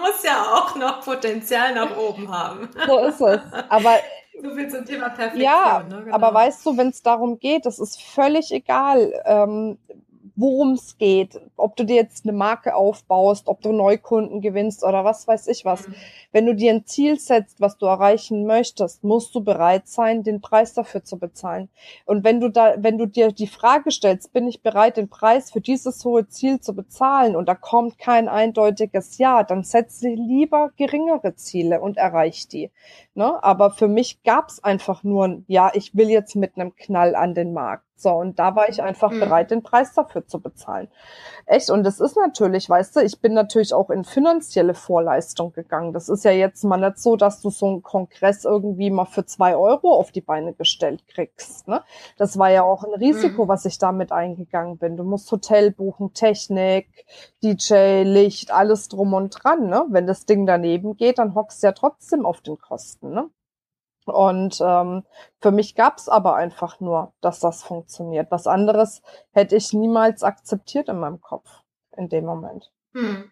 muss ja auch noch Potenzial nach oben haben. So ist es. Aber so viel zum Thema Perfektion. Ja, ne? genau. aber weißt du, wenn es darum geht, das ist völlig egal, ähm, worum es geht, ob du dir jetzt eine Marke aufbaust, ob du Neukunden gewinnst oder was weiß ich was. Mhm. Wenn du dir ein Ziel setzt, was du erreichen möchtest, musst du bereit sein, den Preis dafür zu bezahlen. Und wenn du da, wenn du dir die Frage stellst, bin ich bereit, den Preis für dieses hohe Ziel zu bezahlen und da kommt kein eindeutiges Ja, dann setze lieber geringere Ziele und erreich die. Ne? Aber für mich gab's einfach nur ein Ja, ich will jetzt mit einem Knall an den Markt. So, und da war ich einfach mhm. bereit, den Preis dafür zu bezahlen. Echt, und das ist natürlich, weißt du, ich bin natürlich auch in finanzielle Vorleistung gegangen. Das ist ja jetzt mal nicht so, dass du so einen Kongress irgendwie mal für zwei Euro auf die Beine gestellt kriegst. Ne? Das war ja auch ein Risiko, mhm. was ich damit eingegangen bin. Du musst Hotel buchen, Technik, DJ, Licht, alles drum und dran. Ne? Wenn das Ding daneben geht, dann hockst du ja trotzdem auf den Kosten. Ne? Und ähm, für mich gab es aber einfach nur, dass das funktioniert. Was anderes hätte ich niemals akzeptiert in meinem Kopf in dem Moment. Hm.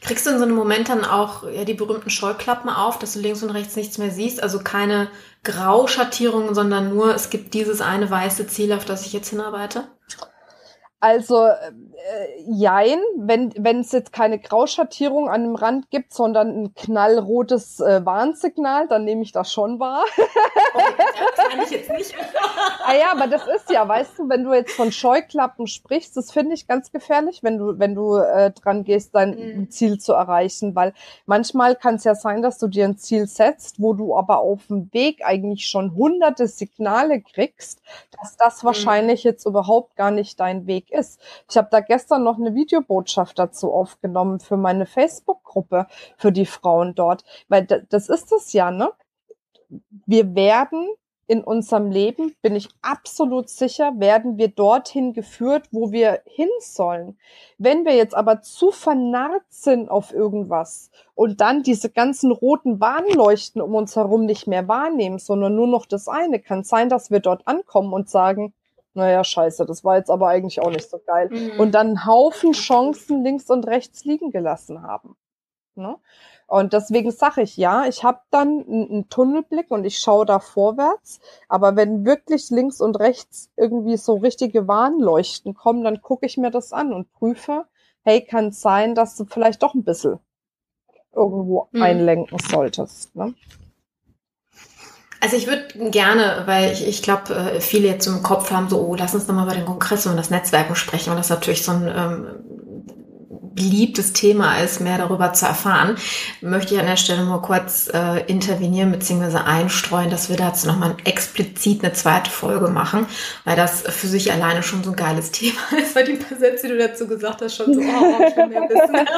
Kriegst du in so einem Moment dann auch ja, die berühmten Scheuklappen auf, dass du links und rechts nichts mehr siehst? Also keine Grauschattierungen, sondern nur, es gibt dieses eine weiße Ziel, auf das ich jetzt hinarbeite? Also äh, jein, wenn es jetzt keine Grauschattierung an dem Rand gibt, sondern ein knallrotes äh, Warnsignal, dann nehme ich das schon wahr. Okay, das kann ich jetzt nicht. ah ja, aber das ist ja, weißt du, wenn du jetzt von Scheuklappen sprichst, das finde ich ganz gefährlich, wenn du wenn du äh, dran gehst, dein mhm. Ziel zu erreichen, weil manchmal kann es ja sein, dass du dir ein Ziel setzt, wo du aber auf dem Weg eigentlich schon hunderte Signale kriegst, dass das mhm. wahrscheinlich jetzt überhaupt gar nicht dein Weg ist. Ich habe da gestern noch eine Videobotschaft dazu aufgenommen für meine Facebook-Gruppe, für die Frauen dort. Weil das ist es ja, ne? Wir werden in unserem Leben, bin ich absolut sicher, werden wir dorthin geführt, wo wir hin sollen. Wenn wir jetzt aber zu vernarrt sind auf irgendwas und dann diese ganzen roten Warnleuchten um uns herum nicht mehr wahrnehmen, sondern nur noch das eine, kann sein, dass wir dort ankommen und sagen, naja, scheiße, das war jetzt aber eigentlich auch nicht so geil. Mhm. Und dann einen Haufen Chancen links und rechts liegen gelassen haben. Ne? Und deswegen sage ich ja, ich habe dann einen Tunnelblick und ich schaue da vorwärts. Aber wenn wirklich links und rechts irgendwie so richtige Warnleuchten kommen, dann gucke ich mir das an und prüfe, hey, kann es sein, dass du vielleicht doch ein bisschen irgendwo mhm. einlenken solltest. Ne? Also ich würde gerne, weil ich, ich glaube, äh, viele jetzt im Kopf haben so, oh, lass uns nochmal bei den Kongressen und das Netzwerken sprechen, und das natürlich so ein ähm, beliebtes Thema ist, mehr darüber zu erfahren, möchte ich an der Stelle nur kurz äh, intervenieren bzw. einstreuen, dass wir dazu nochmal explizit eine zweite Folge machen, weil das für sich alleine schon so ein geiles Thema ist, weil die paar Sätze, die du dazu gesagt hast, schon so, oh, will mehr wissen.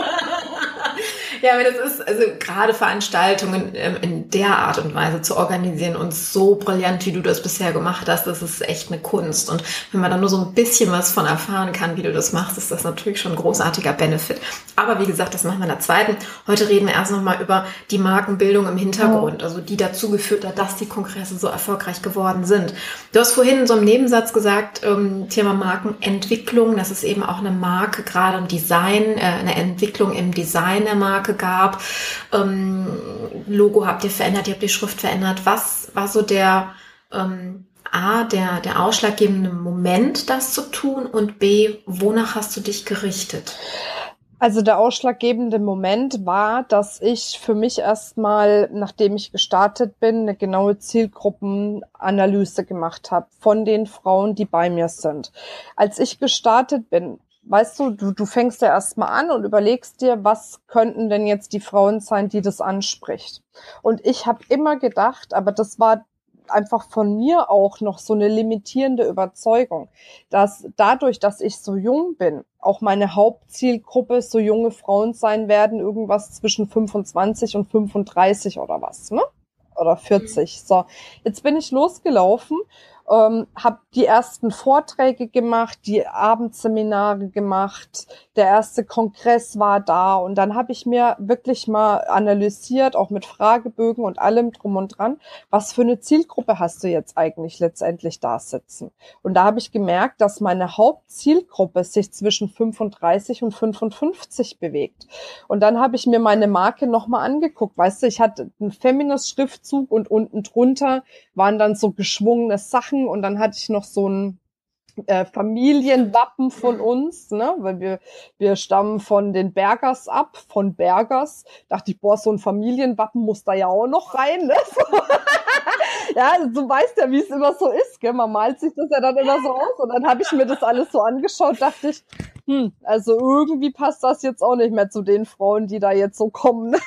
Ja, aber das ist also gerade Veranstaltungen ähm, in der Art und Weise zu organisieren und so brillant, wie du das bisher gemacht hast, das ist echt eine Kunst. Und wenn man dann nur so ein bisschen was von erfahren kann, wie du das machst, ist das natürlich schon ein großartiger Benefit. Aber wie gesagt, das machen wir in der zweiten. Heute reden wir erst nochmal über die Markenbildung im Hintergrund, also die dazu geführt hat, dass die Kongresse so erfolgreich geworden sind. Du hast vorhin in so einem Nebensatz gesagt, ähm, Thema Markenentwicklung, das ist eben auch eine Marke, gerade im Design, äh, eine Entwicklung im Design der Marke gab. Ähm, Logo habt ihr verändert, ihr habt die Schrift verändert. Was war so der ähm, A, der, der ausschlaggebende Moment, das zu tun und B, wonach hast du dich gerichtet? Also der ausschlaggebende Moment war, dass ich für mich erstmal, nachdem ich gestartet bin, eine genaue Zielgruppenanalyse gemacht habe von den Frauen, die bei mir sind. Als ich gestartet bin, weißt du, du, du fängst ja erstmal an und überlegst dir, was könnten denn jetzt die Frauen sein, die das anspricht. Und ich habe immer gedacht, aber das war einfach von mir auch noch so eine limitierende Überzeugung, dass dadurch, dass ich so jung bin, auch meine Hauptzielgruppe so junge Frauen sein werden, irgendwas zwischen 25 und 35 oder was, ne? Oder 40. So, jetzt bin ich losgelaufen ähm, habe die ersten Vorträge gemacht, die Abendseminare gemacht, der erste Kongress war da und dann habe ich mir wirklich mal analysiert, auch mit Fragebögen und allem drum und dran, was für eine Zielgruppe hast du jetzt eigentlich letztendlich da sitzen? Und da habe ich gemerkt, dass meine Hauptzielgruppe sich zwischen 35 und 55 bewegt. Und dann habe ich mir meine Marke nochmal angeguckt. Weißt du, ich hatte einen Feminist-Schriftzug und unten drunter waren dann so geschwungene Sachen und dann hatte ich noch so ein äh, Familienwappen von uns, ne? weil wir, wir stammen von den Bergers ab, von Bergers. Dachte ich, boah, so ein Familienwappen muss da ja auch noch rein. Ne? ja, du weißt ja, wie es immer so ist. Gell? Man malt sich das ja dann immer so aus. Und dann habe ich mir das alles so angeschaut, dachte ich, hm, also irgendwie passt das jetzt auch nicht mehr zu den Frauen, die da jetzt so kommen.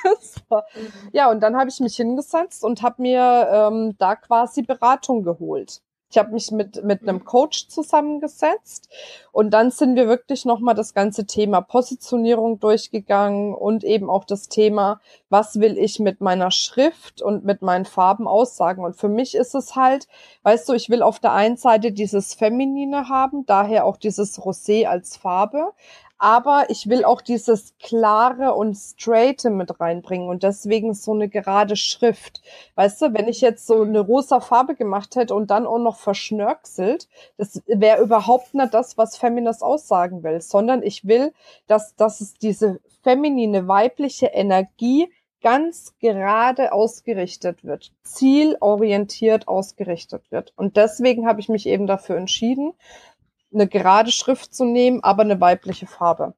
Mhm. ja, und dann habe ich mich hingesetzt und habe mir ähm, da quasi Beratung geholt. Ich habe mich mit, mit einem Coach zusammengesetzt und dann sind wir wirklich nochmal das ganze Thema Positionierung durchgegangen und eben auch das Thema, was will ich mit meiner Schrift und mit meinen Farben aussagen. Und für mich ist es halt, weißt du, ich will auf der einen Seite dieses Feminine haben, daher auch dieses Rosé als Farbe, aber ich will auch dieses klare und straighte mit reinbringen und deswegen so eine gerade Schrift. Weißt du, wenn ich jetzt so eine rosa Farbe gemacht hätte und dann auch noch verschnörkselt, das wäre überhaupt nicht das, was Feminist aussagen will, sondern ich will, dass, dass es diese feminine, weibliche Energie ganz gerade ausgerichtet wird, zielorientiert ausgerichtet wird. Und deswegen habe ich mich eben dafür entschieden, eine gerade Schrift zu nehmen, aber eine weibliche Farbe.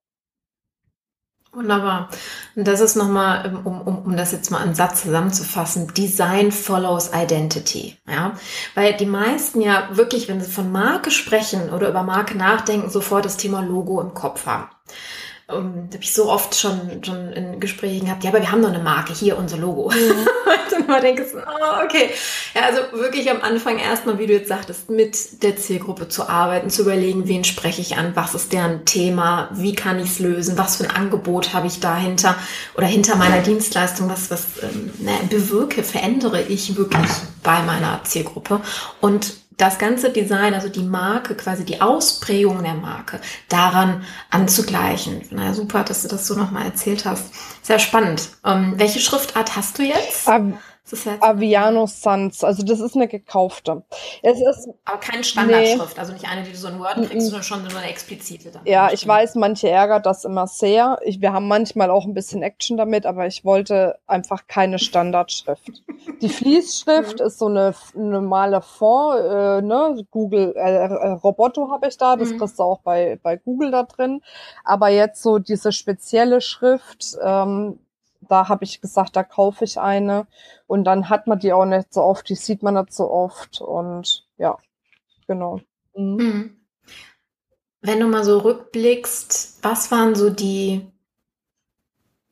Wunderbar. Und das ist nochmal, ähm, um, um, um das jetzt mal in Satz zusammenzufassen, Design follows Identity. Ja, weil die meisten ja wirklich, wenn sie von Marke sprechen oder über Marke nachdenken, sofort das Thema Logo im Kopf haben um, ähm, habe ich so oft schon, schon in Gesprächen gehabt, ja, aber wir haben doch eine Marke, hier unser Logo. Mhm. und dann mal denkst, oh, okay. Ja, also wirklich am Anfang erstmal, wie du jetzt sagtest, mit der Zielgruppe zu arbeiten, zu überlegen, wen spreche ich an, was ist deren Thema, wie kann ich es lösen, was für ein Angebot habe ich dahinter oder hinter meiner Dienstleistung, was, was ähm, ne, bewirke, verändere ich wirklich bei meiner Zielgruppe und das ganze Design, also die Marke, quasi die Ausprägung der Marke, daran anzugleichen. Na super, dass du das so nochmal erzählt hast. Sehr spannend. Ähm, welche Schriftart hast du jetzt? Um Aviano Sans, also das ist eine gekaufte. Es ist aber keine Standardschrift, nee. also nicht eine, die du so in Word kriegst, sondern schon so eine explizite. Dann ja, ich weiß, manche ärgert das immer sehr. Ich, wir haben manchmal auch ein bisschen Action damit, aber ich wollte einfach keine Standardschrift. Die Fließschrift mhm. ist so eine normale Font, äh, ne, Google, äh, äh, Roboto habe ich da, das mhm. kriegst du auch bei, bei Google da drin. Aber jetzt so diese spezielle Schrift, ähm, da habe ich gesagt, da kaufe ich eine. Und dann hat man die auch nicht so oft, die sieht man nicht so oft. Und ja, genau. Mhm. mhm. Wenn du mal so rückblickst, was waren so die,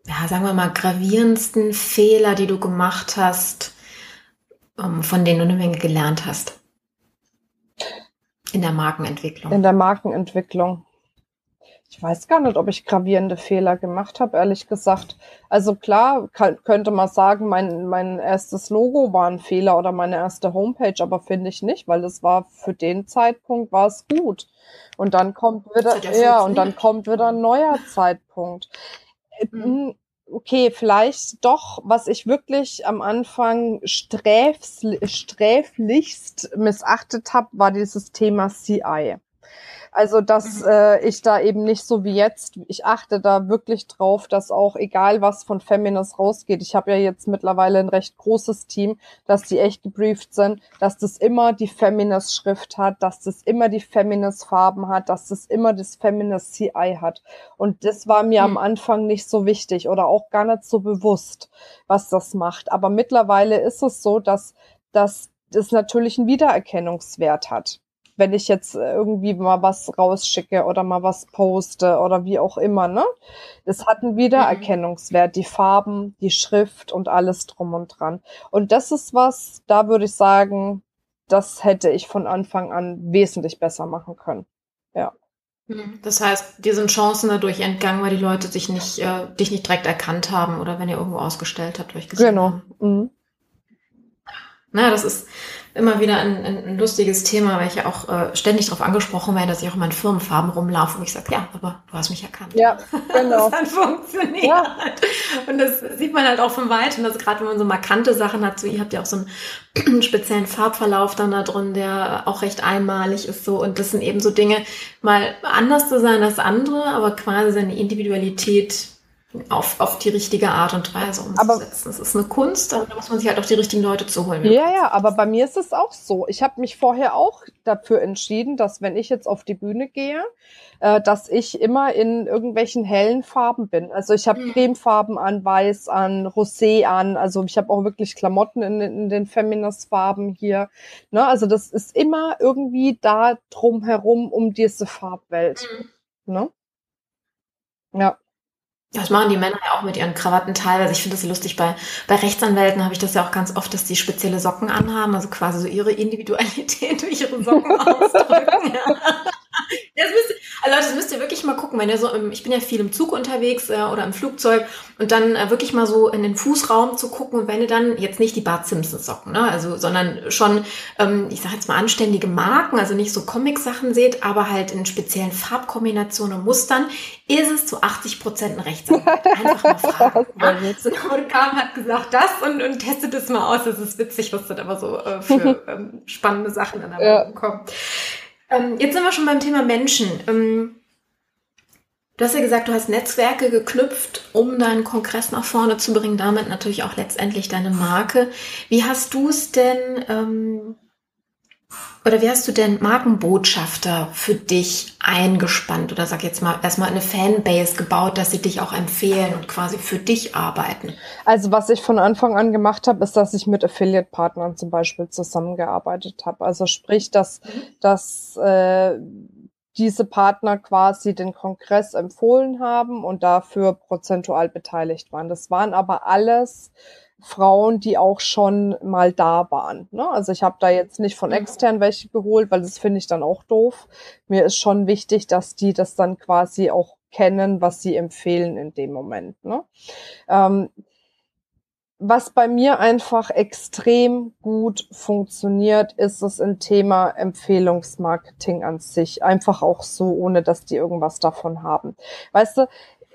ja, sagen wir mal, gravierendsten Fehler, die du gemacht hast, ähm, von denen du eine Menge gelernt hast? In der Markenentwicklung. In der Markenentwicklung ich weiß gar nicht, ob ich gravierende Fehler gemacht habe, ehrlich gesagt. Also klar, kann, könnte man sagen, mein, mein erstes Logo war ein Fehler oder meine erste Homepage, aber finde ich nicht, weil es war für den Zeitpunkt war es gut. Und dann kommt wieder, ja, und dann kommt wieder ein neuer Zeitpunkt. Mhm. Okay, vielleicht doch, was ich wirklich am Anfang sträfs, sträflichst missachtet habe, war dieses Thema CI. Also, dass mhm. äh, ich da eben nicht so wie jetzt, ich achte da wirklich drauf, dass auch egal was von Feminist rausgeht, ich habe ja jetzt mittlerweile ein recht großes Team, dass die echt gebrieft sind, dass das immer die Feminist-Schrift hat, dass das immer die Feminist-Farben hat, dass das immer das Feminist-CI hat. Und das war mir mhm. am Anfang nicht so wichtig oder auch gar nicht so bewusst, was das macht. Aber mittlerweile ist es so, dass, dass das natürlich einen Wiedererkennungswert hat wenn ich jetzt irgendwie mal was rausschicke oder mal was poste oder wie auch immer, ne? Es hat einen Wiedererkennungswert, die Farben, die Schrift und alles drum und dran. Und das ist was, da würde ich sagen, das hätte ich von Anfang an wesentlich besser machen können. Ja. Mhm. Das heißt, dir sind Chancen dadurch entgangen, weil die Leute dich nicht, äh, dich nicht direkt erkannt haben oder wenn ihr irgendwo ausgestellt habt, genau. haben. Genau. Mhm. Na, das ist, immer wieder ein, ein, ein lustiges Thema, weil ich ja auch äh, ständig darauf angesprochen werde, dass ich auch in meinen Firmenfarben rumlaufe und ich sage, ja, aber du hast mich erkannt. Ja, genau. das hat funktioniert. Ja. Und das sieht man halt auch von weitem, dass gerade wenn man so markante Sachen hat, so ihr habt ja auch so einen speziellen Farbverlauf dann da drin, der auch recht einmalig ist so und das sind eben so Dinge, mal anders zu sein als andere, aber quasi seine Individualität auf, auf die richtige Art und Weise umzusetzen. Aber, es ist eine Kunst, aber da muss man sich halt auch die richtigen Leute zu holen. Ja, ja, aber bei mir ist es auch so. Ich habe mich vorher auch dafür entschieden, dass wenn ich jetzt auf die Bühne gehe, äh, dass ich immer in irgendwelchen hellen Farben bin. Also ich habe mhm. Cremefarben an, Weiß an, Rosé an. Also ich habe auch wirklich Klamotten in, in den Feminist-Farben hier. Ne? Also das ist immer irgendwie da drumherum um diese Farbwelt. Mhm. Ne? Ja. Das machen die Männer ja auch mit ihren Krawatten teilweise. Ich finde das lustig. Bei, bei Rechtsanwälten habe ich das ja auch ganz oft, dass die spezielle Socken anhaben, also quasi so ihre Individualität durch ihre Socken ausdrücken. Ja. Das müsst, also Leute, das müsst ihr wirklich mal gucken, wenn ihr so im, ich bin ja viel im Zug unterwegs äh, oder im Flugzeug und dann äh, wirklich mal so in den Fußraum zu gucken und wenn ihr dann jetzt nicht die Bart Simpsons Socken, ne, also sondern schon, ähm, ich sage jetzt mal anständige Marken, also nicht so Comic-Sachen seht, aber halt in speziellen Farbkombinationen und Mustern, ist es zu 80 Prozent ein Rechtsanwalt. Einfach mal fragen. ja? So, und kam hat gesagt das und, und testet es mal aus. Das ist witzig, was dann aber so äh, für ähm, spannende Sachen an der ja. kommen. Ähm, jetzt sind wir schon beim Thema Menschen. Ähm, du hast ja gesagt, du hast Netzwerke geknüpft, um deinen Kongress nach vorne zu bringen, damit natürlich auch letztendlich deine Marke. Wie hast du es denn, ähm, oder wie hast du denn Markenbotschafter für dich eingespannt oder sag jetzt mal erstmal eine Fanbase gebaut, dass sie dich auch empfehlen und quasi für dich arbeiten? Also was ich von Anfang an gemacht habe, ist, dass ich mit Affiliate-Partnern zum Beispiel zusammengearbeitet habe. Also sprich, dass, mhm. dass äh, diese Partner quasi den Kongress empfohlen haben und dafür prozentual beteiligt waren. Das waren aber alles Frauen, die auch schon mal da waren. Ne? Also ich habe da jetzt nicht von extern welche geholt, weil das finde ich dann auch doof. Mir ist schon wichtig, dass die das dann quasi auch kennen, was sie empfehlen in dem Moment. Ne? Ähm, was bei mir einfach extrem gut funktioniert, ist es ein Thema Empfehlungsmarketing an sich. Einfach auch so, ohne dass die irgendwas davon haben. Weißt du,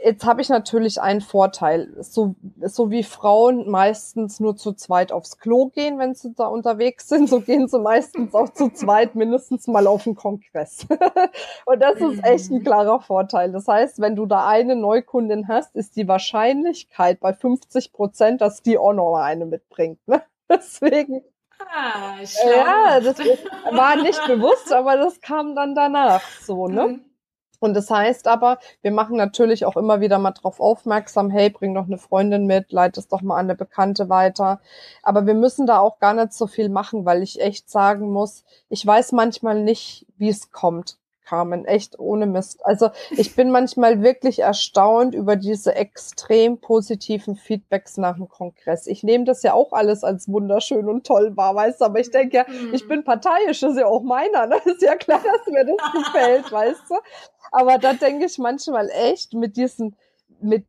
Jetzt habe ich natürlich einen Vorteil. So, so wie Frauen meistens nur zu zweit aufs Klo gehen, wenn sie da unterwegs sind, so gehen sie meistens auch zu zweit mindestens mal auf den Kongress. Und das ist echt ein mhm. klarer Vorteil. Das heißt, wenn du da eine Neukundin hast, ist die Wahrscheinlichkeit bei 50 Prozent, dass die auch noch eine mitbringt. Ne? Deswegen Ah, ja, das war nicht bewusst, aber das kam dann danach so, ne? Und das heißt aber, wir machen natürlich auch immer wieder mal drauf aufmerksam, hey, bring doch eine Freundin mit, leite es doch mal an eine Bekannte weiter. Aber wir müssen da auch gar nicht so viel machen, weil ich echt sagen muss, ich weiß manchmal nicht, wie es kommt. Carmen, echt ohne Mist. Also ich bin manchmal wirklich erstaunt über diese extrem positiven Feedbacks nach dem Kongress. Ich nehme das ja auch alles als wunderschön und toll wahr, weißt du, aber ich denke ja, ich mhm. bin parteiisch, das ist ja auch meiner, ne? ist ja klar, dass mir das gefällt, weißt du. Aber da denke ich manchmal echt mit diesen, mit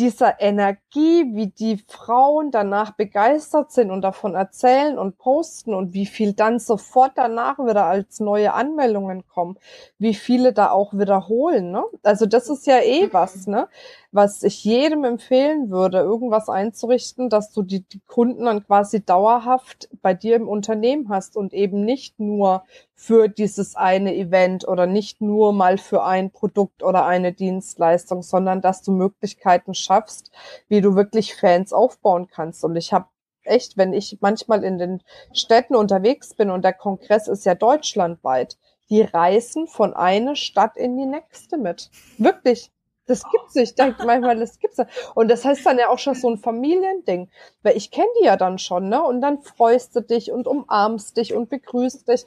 dieser Energie, wie die Frauen danach begeistert sind und davon erzählen und posten und wie viel dann sofort danach wieder als neue Anmeldungen kommen, wie viele da auch wiederholen. Ne? Also das ist ja eh mhm. was, ne? was ich jedem empfehlen würde, irgendwas einzurichten, dass du die, die Kunden dann quasi dauerhaft bei dir im Unternehmen hast und eben nicht nur für dieses eine Event oder nicht nur mal für ein Produkt oder eine Dienstleistung, sondern dass du Möglichkeiten schaffst, wie du wirklich Fans aufbauen kannst. Und ich habe echt, wenn ich manchmal in den Städten unterwegs bin und der Kongress ist ja deutschlandweit, die reisen von einer Stadt in die nächste mit. Wirklich. Das gibt's nicht. Ich denke manchmal, das gibt's nicht. Und das heißt dann ja auch schon so ein Familiending. Weil ich kenne die ja dann schon, ne? Und dann freust du dich und umarmst dich und begrüßt dich.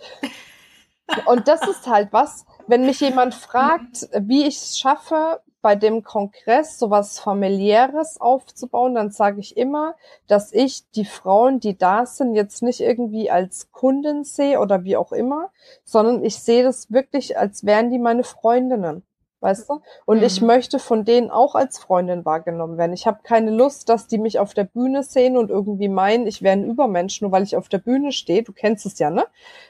Und das ist halt was, wenn mich jemand fragt, wie ich es schaffe, bei dem Kongress sowas familiäres aufzubauen, dann sage ich immer, dass ich die Frauen, die da sind, jetzt nicht irgendwie als Kunden sehe oder wie auch immer, sondern ich sehe das wirklich, als wären die meine Freundinnen weißt du? Und mhm. ich möchte von denen auch als Freundin wahrgenommen werden. Ich habe keine Lust, dass die mich auf der Bühne sehen und irgendwie meinen, ich wäre ein Übermensch, nur weil ich auf der Bühne stehe. Du kennst es ja, ne?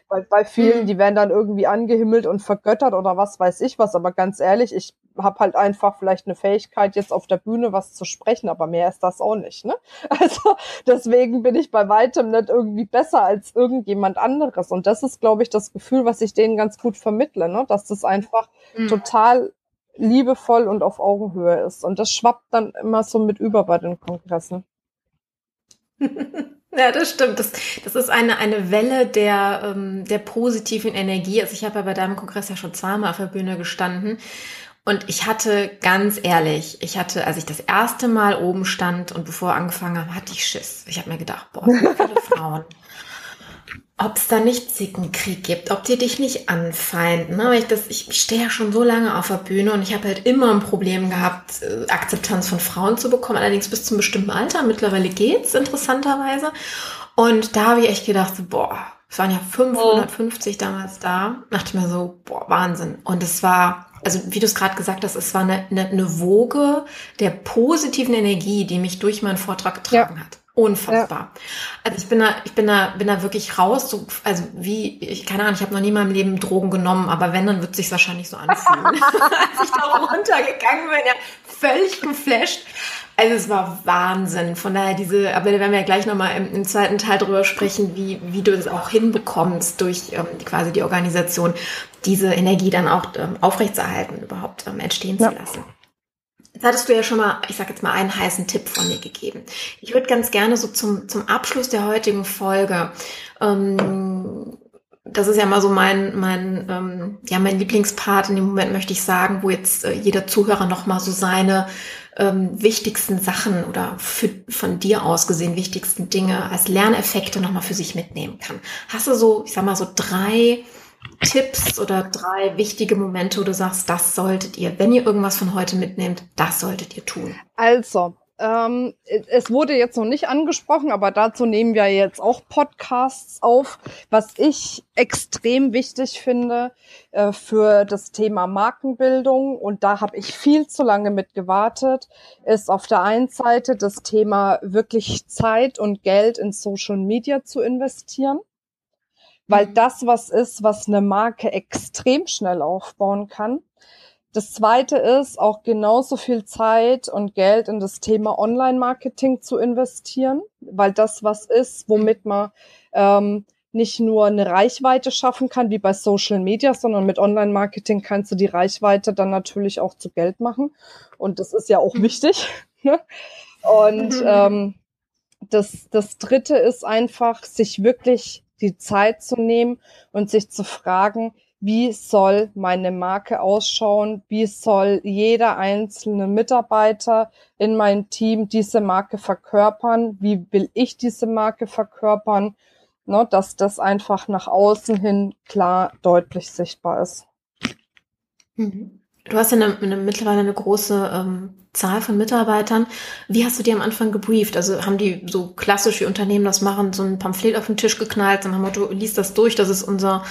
Weil bei vielen, mhm. die werden dann irgendwie angehimmelt und vergöttert oder was weiß ich was. Aber ganz ehrlich, ich habe halt einfach vielleicht eine Fähigkeit, jetzt auf der Bühne was zu sprechen, aber mehr ist das auch nicht, ne? Also deswegen bin ich bei weitem nicht irgendwie besser als irgendjemand anderes. Und das ist, glaube ich, das Gefühl, was ich denen ganz gut vermittle, ne? Dass das einfach mhm. total liebevoll und auf Augenhöhe ist. Und das schwappt dann immer so mit über bei den Kongressen. Ja, das stimmt. Das, das ist eine, eine Welle der, ähm, der positiven Energie. Also ich habe ja bei deinem Kongress ja schon zweimal auf der Bühne gestanden. Und ich hatte ganz ehrlich, ich hatte, als ich das erste Mal oben stand und bevor angefangen habe, hatte ich Schiss. Ich habe mir gedacht, boah, wie viele Frauen ob es da nicht Zickenkrieg gibt, ob die dich nicht anfeinden. Ne? Ich, das, ich, stehe ja schon so lange auf der Bühne und ich habe halt immer ein Problem gehabt, äh, Akzeptanz von Frauen zu bekommen, allerdings bis zum bestimmten Alter. Mittlerweile geht's interessanterweise. Und da habe ich echt gedacht, so, boah, es waren ja 550 oh. damals da. Dachte ich mir so, boah, Wahnsinn. Und es war, also wie du es gerade gesagt hast, es war eine, eine, eine Woge der positiven Energie, die mich durch meinen Vortrag getragen ja. hat. Unfassbar. Ja. Also ich bin da, ich bin da, bin da wirklich raus. So, also wie, ich keine Ahnung, ich habe noch nie in meinem Leben Drogen genommen, aber wenn, dann wird sich wahrscheinlich so anfühlen. Als ich da runtergegangen bin, ja, völlig geflasht. Also es war Wahnsinn. Von daher diese, aber da werden wir ja gleich nochmal im, im zweiten Teil drüber sprechen, wie, wie du das auch hinbekommst durch ähm, quasi die Organisation, diese Energie dann auch ähm, aufrechtzuerhalten, überhaupt ähm, entstehen ja. zu lassen. Jetzt hattest du ja schon mal, ich sag jetzt mal, einen heißen Tipp von mir gegeben. Ich würde ganz gerne so zum, zum Abschluss der heutigen Folge, ähm, das ist ja mal so mein, mein, ähm, ja, mein Lieblingspart in dem Moment, möchte ich sagen, wo jetzt äh, jeder Zuhörer nochmal so seine ähm, wichtigsten Sachen oder für, von dir aus gesehen wichtigsten Dinge als Lerneffekte nochmal für sich mitnehmen kann. Hast du so, ich sag mal, so drei Tipps oder drei wichtige Momente, wo du sagst, das solltet ihr, wenn ihr irgendwas von heute mitnehmt, das solltet ihr tun? Also, ähm, es wurde jetzt noch nicht angesprochen, aber dazu nehmen wir jetzt auch Podcasts auf. Was ich extrem wichtig finde äh, für das Thema Markenbildung, und da habe ich viel zu lange mit gewartet, ist auf der einen Seite das Thema wirklich Zeit und Geld in Social Media zu investieren weil mhm. das was ist, was eine Marke extrem schnell aufbauen kann. Das zweite ist, auch genauso viel Zeit und Geld in das Thema Online-Marketing zu investieren, weil das was ist, womit man ähm, nicht nur eine Reichweite schaffen kann, wie bei Social Media, sondern mit Online-Marketing kannst du die Reichweite dann natürlich auch zu Geld machen. Und das ist ja auch mhm. wichtig. Ne? und mhm. ähm, das, das Dritte ist einfach, sich wirklich die Zeit zu nehmen und sich zu fragen, wie soll meine Marke ausschauen? Wie soll jeder einzelne Mitarbeiter in meinem Team diese Marke verkörpern? Wie will ich diese Marke verkörpern? Ne, dass das einfach nach außen hin klar deutlich sichtbar ist. Mhm. Du hast ja eine, eine, mittlerweile eine große ähm, Zahl von Mitarbeitern. Wie hast du die am Anfang gebrieft? Also haben die so klassisch wie Unternehmen das machen, so ein Pamphlet auf den Tisch geknallt, dann haben du liest das durch, das ist unser,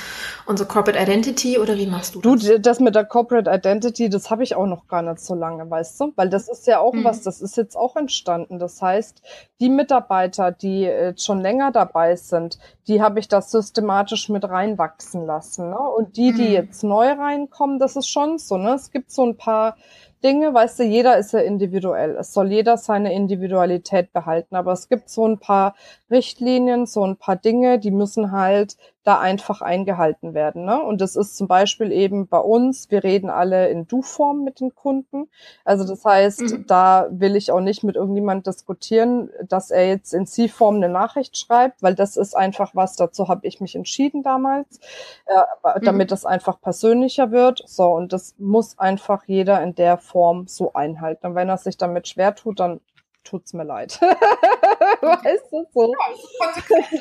unsere Corporate Identity oder wie machst du das? Du, das mit der Corporate Identity, das habe ich auch noch gar nicht so lange, weißt du? Weil das ist ja auch mhm. was, das ist jetzt auch entstanden. Das heißt, die Mitarbeiter, die jetzt schon länger dabei sind, die habe ich das systematisch mit reinwachsen lassen. Ne? Und die, die mhm. jetzt neu reinkommen, das ist schon so. Ne? Es gibt so ein paar Dinge, weißt du, jeder ist ja individuell. Es soll jeder seine Individualität behalten. Aber es gibt so ein paar Richtlinien, so ein paar Dinge, die müssen halt da einfach eingehalten werden. Ne? Und das ist zum Beispiel eben bei uns, wir reden alle in Du-Form mit den Kunden. Also das heißt, mhm. da will ich auch nicht mit irgendjemand diskutieren, dass er jetzt in Sie-Form eine Nachricht schreibt, weil das ist einfach was, dazu habe ich mich entschieden damals, äh, damit mhm. das einfach persönlicher wird. So, und das muss einfach jeder in der Form so einhalten. Und wenn er sich damit schwer tut, dann tut's mir leid. weißt du, so.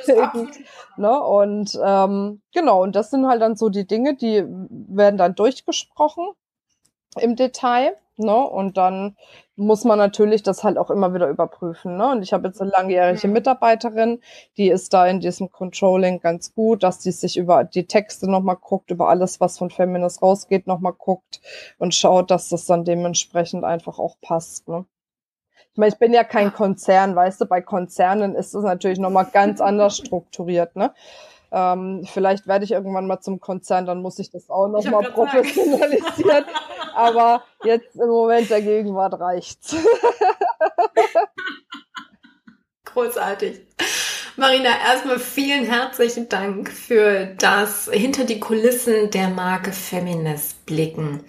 Ja, ne? Und ähm, genau, und das sind halt dann so die Dinge, die werden dann durchgesprochen im Detail. Ne? Und dann muss man natürlich das halt auch immer wieder überprüfen. Ne? Und ich habe jetzt eine langjährige Mitarbeiterin, die ist da in diesem Controlling ganz gut, dass die sich über die Texte nochmal guckt, über alles, was von Feminist rausgeht, nochmal guckt und schaut, dass das dann dementsprechend einfach auch passt. Ne? Ich meine, ich bin ja kein Konzern, weißt du, bei Konzernen ist es natürlich nochmal ganz anders strukturiert, ne? Ähm, vielleicht werde ich irgendwann mal zum Konzern, dann muss ich das auch nochmal professionalisieren. Aber jetzt im Moment der Gegenwart reicht's. Großartig. Marina, erstmal vielen herzlichen Dank für das hinter die Kulissen der Marke Feminist blicken.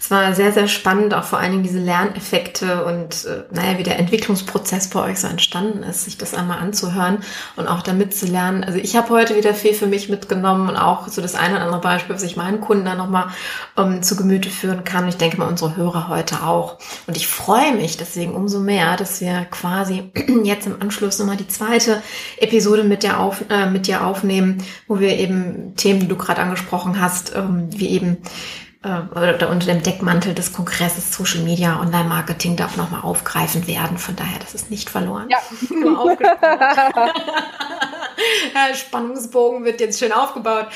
Es war sehr, sehr spannend, auch vor allen Dingen diese Lerneffekte und äh, naja, wie der Entwicklungsprozess bei euch so entstanden ist, sich das einmal anzuhören und auch damit zu lernen. Also ich habe heute wieder viel für mich mitgenommen und auch so das eine oder andere Beispiel, was ich meinen Kunden dann nochmal ähm, zu Gemüte führen kann. Ich denke mal, unsere Hörer heute auch. Und ich freue mich deswegen umso mehr, dass wir quasi jetzt im Anschluss nochmal die zweite Episode mit dir, auf, äh, mit dir aufnehmen, wo wir eben Themen, die du gerade angesprochen hast, ähm, wie eben äh, oder unter dem Deckmantel des Kongresses Social Media Online Marketing darf nochmal aufgreifen werden. Von daher, das ist nicht verloren. Ja. Spannungsbogen wird jetzt schön aufgebaut.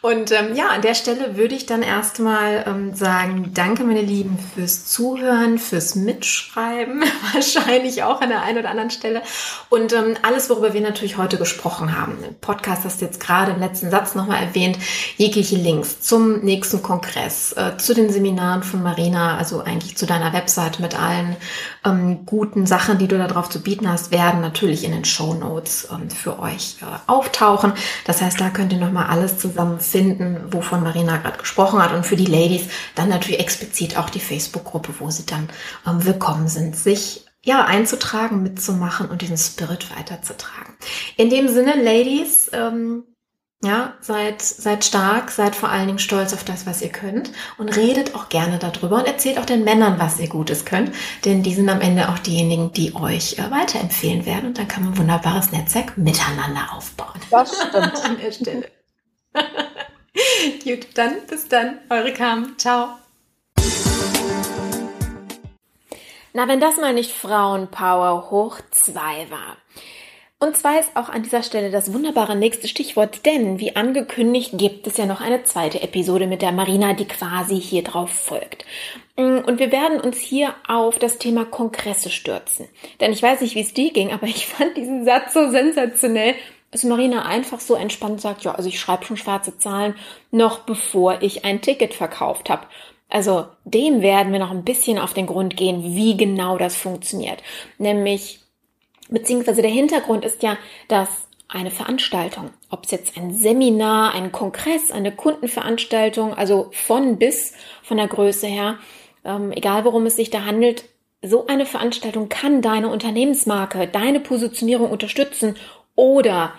Und ähm, ja, an der Stelle würde ich dann erstmal ähm, sagen, danke meine Lieben fürs Zuhören, fürs Mitschreiben, wahrscheinlich auch an der einen oder anderen Stelle. Und ähm, alles, worüber wir natürlich heute gesprochen haben. Im Podcast hast du jetzt gerade im letzten Satz nochmal erwähnt, jegliche Links zum nächsten Kongress, äh, zu den Seminaren von Marina, also eigentlich zu deiner Website mit allen ähm, guten Sachen, die du da drauf zu bieten hast, werden natürlich in den Show Notes ähm, für euch äh, auftauchen. Das heißt, da könnt ihr nochmal alles zusammen finden, wovon Marina gerade gesprochen hat. Und für die Ladies dann natürlich explizit auch die Facebook-Gruppe, wo sie dann ähm, willkommen sind, sich ja, einzutragen, mitzumachen und diesen Spirit weiterzutragen. In dem Sinne, Ladies, ähm, ja, seid, seid stark, seid vor allen Dingen stolz auf das, was ihr könnt und redet auch gerne darüber und erzählt auch den Männern, was ihr Gutes könnt, denn die sind am Ende auch diejenigen, die euch äh, weiterempfehlen werden und dann kann man ein wunderbares Netzwerk miteinander aufbauen. Das stimmt. An der Stelle. Gut, dann bis dann, eure Carmen. Ciao. Na, wenn das mal nicht Frauenpower hoch zwei war. Und zwar ist auch an dieser Stelle das wunderbare nächste Stichwort, denn wie angekündigt gibt es ja noch eine zweite Episode mit der Marina, die quasi hier drauf folgt. Und wir werden uns hier auf das Thema Kongresse stürzen. Denn ich weiß nicht, wie es dir ging, aber ich fand diesen Satz so sensationell, dass Marina einfach so entspannt sagt, ja, also ich schreibe schon schwarze Zahlen, noch bevor ich ein Ticket verkauft habe. Also dem werden wir noch ein bisschen auf den Grund gehen, wie genau das funktioniert. Nämlich Beziehungsweise der Hintergrund ist ja, dass eine Veranstaltung, ob es jetzt ein Seminar, ein Kongress, eine Kundenveranstaltung, also von bis von der Größe her, ähm, egal worum es sich da handelt, so eine Veranstaltung kann deine Unternehmensmarke, deine Positionierung unterstützen oder,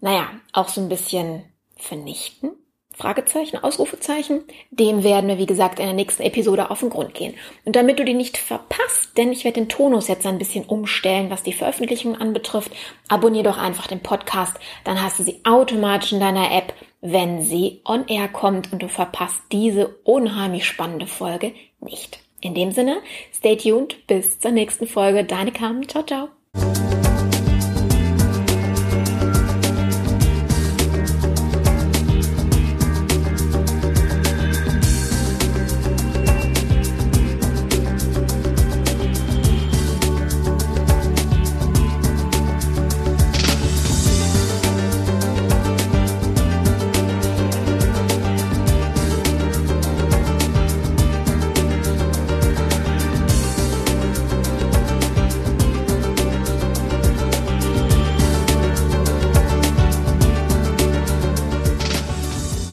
naja, auch so ein bisschen vernichten. Fragezeichen, Ausrufezeichen. Dem werden wir, wie gesagt, in der nächsten Episode auf den Grund gehen. Und damit du die nicht verpasst, denn ich werde den Tonus jetzt ein bisschen umstellen, was die Veröffentlichung anbetrifft, abonnier doch einfach den Podcast, dann hast du sie automatisch in deiner App, wenn sie on air kommt und du verpasst diese unheimlich spannende Folge nicht. In dem Sinne, stay tuned, bis zur nächsten Folge. Deine Carmen, ciao, ciao.